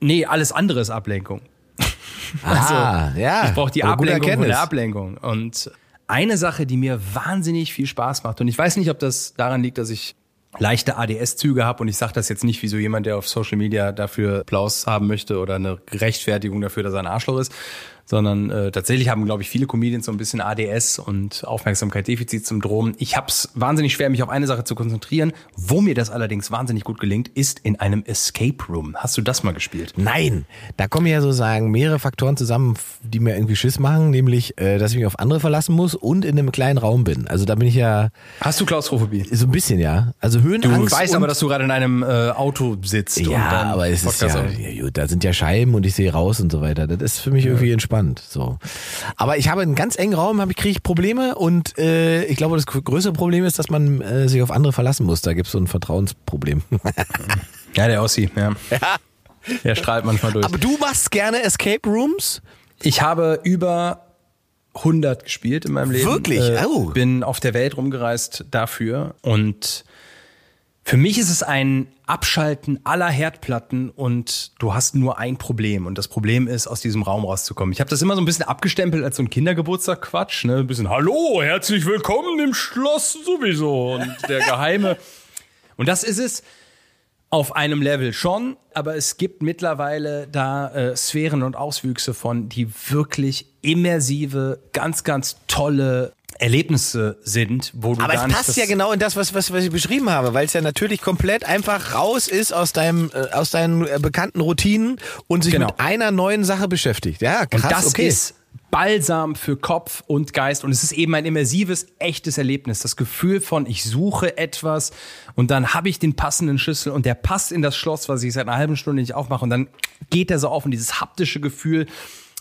nee, alles andere ist Ablenkung. ah, ja. Also, Ich brauche die Ablenkung von der Ablenkung. Und eine Sache, die mir wahnsinnig viel Spaß macht, und ich weiß nicht, ob das daran liegt, dass ich leichte ADS-Züge habe und ich sage das jetzt nicht wie so jemand, der auf Social Media dafür Applaus haben möchte oder eine Rechtfertigung dafür, dass er ein Arschloch ist, sondern äh, tatsächlich haben, glaube ich, viele Comedians so ein bisschen ADS und Aufmerksamkeit-Defizitsyndrom. Ich habe es wahnsinnig schwer, mich auf eine Sache zu konzentrieren. Wo mir das allerdings wahnsinnig gut gelingt, ist in einem Escape Room. Hast du das mal gespielt? Nein, da kommen ja sozusagen mehrere Faktoren zusammen, die mir irgendwie Schiss machen, nämlich, äh, dass ich mich auf andere verlassen muss und in einem kleinen Raum bin. Also da bin ich ja Hast du Klaustrophobie? so ein bisschen, ja. Also Du Höhenangst. weißt und, aber, dass du gerade in einem äh, Auto sitzt. und ja, aber es ist ja, ja gut, da sind ja Scheiben und ich sehe raus und so weiter. Das ist für mich irgendwie entspannt. So, aber ich habe einen ganz engen Raum, habe ich kriege ich Probleme und äh, ich glaube, das größere Problem ist, dass man äh, sich auf andere verlassen muss. Da gibt es so ein Vertrauensproblem. Ja, der Ossi, ja. Der strahlt manchmal durch. aber du machst gerne Escape Rooms? Ich habe über 100 gespielt in meinem Leben. Wirklich? Äh, Oh. Bin auf der Welt rumgereist dafür und für mich ist es ein Abschalten aller Herdplatten und du hast nur ein Problem und das Problem ist, aus diesem Raum rauszukommen. Ich habe das immer so ein bisschen abgestempelt als so ein Kindergeburtstag-Quatsch, ne? Ein bisschen Hallo, herzlich willkommen im Schloss sowieso und der geheime. Und das ist es auf einem Level schon, aber es gibt mittlerweile da äh, Sphären und Auswüchse von, die wirklich immersive, ganz, ganz tolle Erlebnisse sind, wo du Aber gar es passt ja genau in das, was, was, was ich beschrieben habe, weil es ja natürlich komplett einfach raus ist aus deinem, äh, aus deinen äh, bekannten Routinen und sich Genau. mit einer neuen Sache beschäftigt. Ja, krass, Und das okay. ist Balsam für Kopf und Geist und es ist eben ein immersives, echtes Erlebnis. Das Gefühl von, ich suche etwas und dann habe ich den passenden Schlüssel und der passt in das Schloss, was ich seit einer halben Stunde nicht aufmache und dann geht der so auf und dieses haptische Gefühl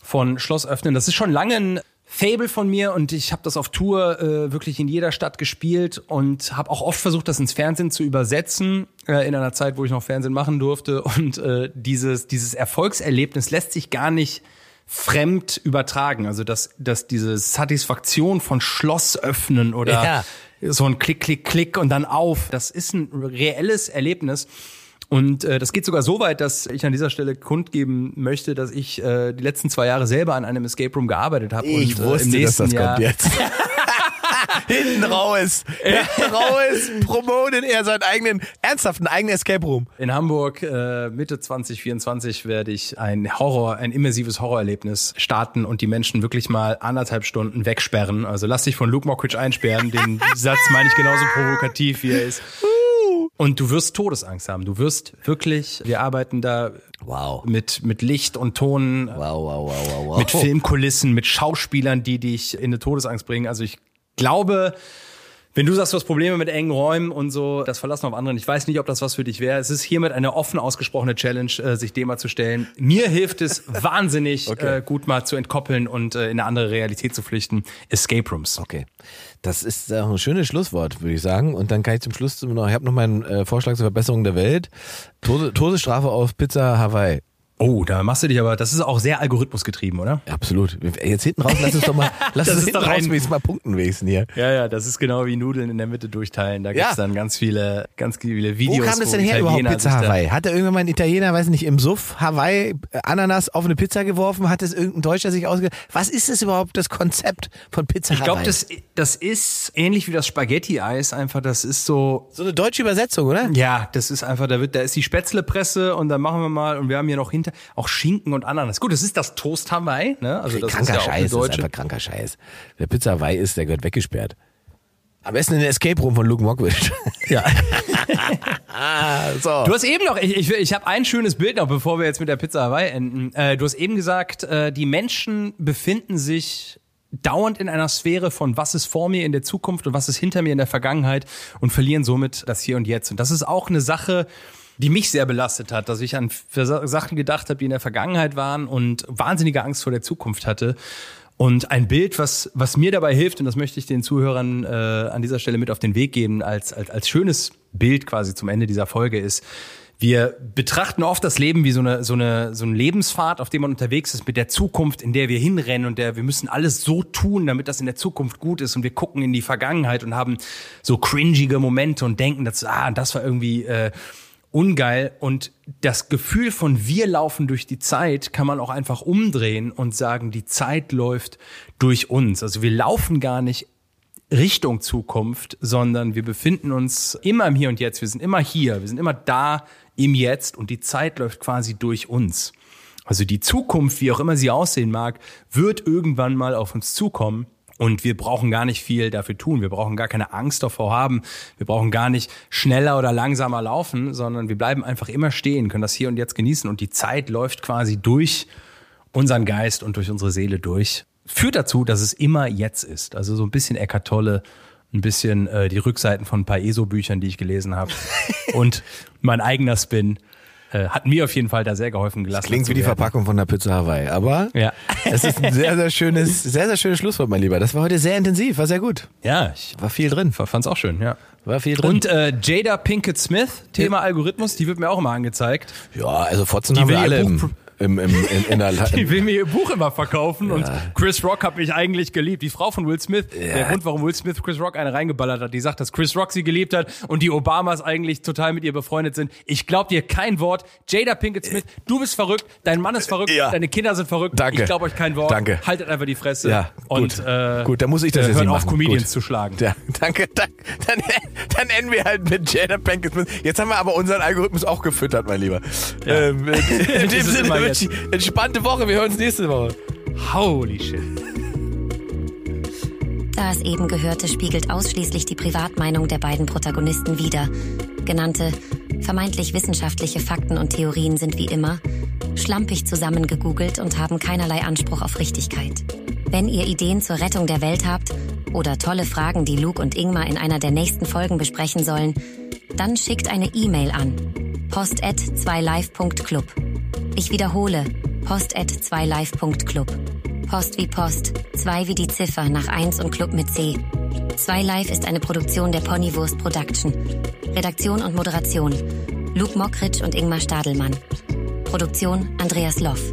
von Schloss öffnen, das ist schon lange ein Fable von mir und ich habe das auf Tour äh, wirklich in jeder Stadt gespielt und habe auch oft versucht, das ins Fernsehen zu übersetzen, äh, in einer Zeit, wo ich noch Fernsehen machen durfte. Und äh, dieses, dieses Erfolgserlebnis lässt sich gar nicht fremd übertragen. Also dass, dass diese Satisfaktion von Schloss öffnen oder Ja. so ein Klick, Klick, Klick und dann auf, das ist ein reelles Erlebnis. Und äh, das geht sogar so weit, dass ich an dieser Stelle kundgeben möchte, dass ich äh, die letzten zwei Jahre selber an einem Escape Room gearbeitet habe. Ich und, wusste, äh, im dass nächsten das Jahr, kommt jetzt. Hinten raus. Hinten raus promotet er seinen eigenen, ernsthaften eigenen Escape Room. In Hamburg äh, Mitte 2024 werde ich ein Horror, ein immersives Horrorerlebnis starten und die Menschen wirklich mal anderthalb Stunden wegsperren. Also lass dich von Luke Mockridge einsperren. Den Satz meine ich genauso provokativ, wie er ist. Und du wirst Todesangst haben. Du wirst wirklich, wir arbeiten da Wow. mit, mit Licht und Ton, Wow, wow, wow, wow, wow. mit Filmkulissen, mit Schauspielern, die dich in eine Todesangst bringen. Also ich glaube, wenn du sagst, du hast Probleme mit engen Räumen und so, das Verlassen auf anderen, ich weiß nicht, ob das was für dich wäre. Es ist hiermit eine offen ausgesprochene Challenge, äh, sich dem mal zu stellen. Mir hilft es wahnsinnig Okay. äh, gut mal zu entkoppeln und äh, in eine andere Realität zu flüchten. Escape Rooms. Okay. Das ist äh, ein schönes Schlusswort, würde ich sagen. Und dann kann ich zum Schluss noch, ich habe noch meinen äh, Vorschlag zur Verbesserung der Welt. Tode, Todesstrafe auf Pizza Hawaii. Oh, da machst du dich aber, das ist auch sehr algorithmusgetrieben, oder? Absolut. Jetzt hinten raus, lass uns doch mal, lass Das uns ist hinten doch raus wenigstens mal punkten wenigstens hier. Ja, ja, das ist genau wie Nudeln in der Mitte durchteilen. Da gibt's Ja. dann ganz viele, ganz viele Wo Videos. kam das denn her überhaupt, Italiener Pizza sich da- Hawaii? Hat da irgendwann mal ein Italiener, weiß nicht, im Suff Hawaii äh, Ananas auf eine Pizza geworfen? Hat das irgendein Deutscher sich ausge... Was ist das überhaupt, das Konzept von Pizza Ich Hawaii? glaube, das, das ist ähnlich wie das Spaghetti-Eis einfach. Das ist so, So eine deutsche Übersetzung, oder? ja, das ist einfach, da wird, da ist die Spätzlepresse und dann machen wir mal und wir haben hier noch hinter auch Schinken und Ananas. Gut, das ist das Toast Hawaii, ne? Also das kranker ist ja auch Scheiß, das ist einfach kranker Scheiß. Wer Pizza Hawaii ist, der gehört weggesperrt. Am besten in den Escape Room von Luke Mockridge. Ja. so. Du hast eben noch, ich, ich, ich habe ein schönes Bild noch, bevor wir jetzt mit der Pizza Hawaii enden. Äh, du hast eben gesagt, äh, die Menschen befinden sich dauernd in einer Sphäre von was ist vor mir in der Zukunft und was ist hinter mir in der Vergangenheit und verlieren somit das Hier und Jetzt. Und das ist auch eine Sache, die mich sehr belastet hat, dass ich an Sachen gedacht habe, die in der Vergangenheit waren und wahnsinnige Angst vor der Zukunft hatte. Und ein Bild, was, was mir dabei hilft, und das möchte ich den Zuhörern äh, an dieser Stelle mit auf den Weg geben, als, als, als schönes Bild quasi zum Ende dieser Folge ist, wir betrachten oft das Leben wie so eine, so eine, so eine Lebensfahrt, auf dem man unterwegs ist mit der Zukunft, in der wir hinrennen und der wir müssen alles so tun, damit das in der Zukunft gut ist und wir gucken in die Vergangenheit und haben so cringige Momente und denken, dass, ah, das war irgendwie äh, ungeil und das Gefühl von wir laufen durch die Zeit kann man auch einfach umdrehen und sagen, die Zeit läuft durch uns. Also wir laufen gar nicht Richtung Zukunft, sondern wir befinden uns immer im Hier und Jetzt. Wir sind immer hier, wir sind immer da im Jetzt und die Zeit läuft quasi durch uns. Also die Zukunft, wie auch immer sie aussehen mag, wird irgendwann mal auf uns zukommen. Und wir brauchen gar nicht viel dafür tun. Wir brauchen gar keine Angst davor haben. Wir brauchen gar nicht schneller oder langsamer laufen, sondern wir bleiben einfach immer stehen, können das hier und jetzt genießen. Und die Zeit läuft quasi durch unseren Geist und durch unsere Seele durch. Führt dazu, dass es immer jetzt ist. Also so ein bisschen Eckart Tolle, ein bisschen äh, die Rückseiten von ein paar ESO-Büchern, die ich gelesen habe. und mein eigener Spin äh, hat mir auf jeden Fall da sehr geholfen gelassen. Klingt zu wie die werden. Verpackung von der Pizza Hawaii, aber Ja. es ist ein sehr, sehr schönes, sehr, sehr schönes Schlusswort, mein Lieber. Das war heute sehr intensiv, war sehr gut. Ja, ich War viel drin. fand's auch schön, ja. War viel drin. Und äh, Jada Pinkett Smith, Thema Algorithmus, die wird mir auch immer angezeigt. ja, also Fotzen Die haben wir alle im, im, im, in, in der Die will mir ihr Buch immer verkaufen und Chris Rock hat mich eigentlich geliebt. Die Frau von Will Smith, der Grund, warum Will Smith Chris Rock eine reingeballert hat, die sagt, dass Chris Rock sie geliebt hat und die Obamas eigentlich total mit ihr befreundet sind. Ich glaub dir kein Wort. Jada Pinkett Smith, du bist verrückt, dein Mann ist verrückt, Ja. deine Kinder sind verrückt. Danke. Ich glaube euch kein Wort. Danke. Haltet einfach die Fresse. Ja, und gut. Äh, Gut, dann muss ich das äh, jetzt nicht auf, machen. Comedians Gut. zu schlagen. Ja, danke, danke. Dann, dann enden wir halt mit Jada Pinkett Smith. Jetzt haben wir aber unseren Algorithmus auch gefüttert, mein Lieber. Ähm, in dem Sinne ich entspannte Woche. Wir hören uns nächste Woche. Holy shit. Das eben Gehörte spiegelt ausschließlich die Privatmeinung der beiden Protagonisten wider. Genannte, vermeintlich wissenschaftliche Fakten und Theorien sind wie immer schlampig zusammengegoogelt und haben keinerlei Anspruch auf Richtigkeit. Wenn ihr Ideen zur Rettung der Welt habt oder tolle Fragen, die Luke und Ingmar in einer der nächsten Folgen besprechen sollen, dann schickt eine E-Mail an post@2live.club. Ich wiederhole, post@2live.club. Post wie Post, 2 wie die Ziffer nach 1 und Club mit C. 2 Live ist eine Produktion der Ponywurst Production. Redaktion und Moderation Luke Mockridge und Ingmar Stadelmann. Produktion Andreas Loff.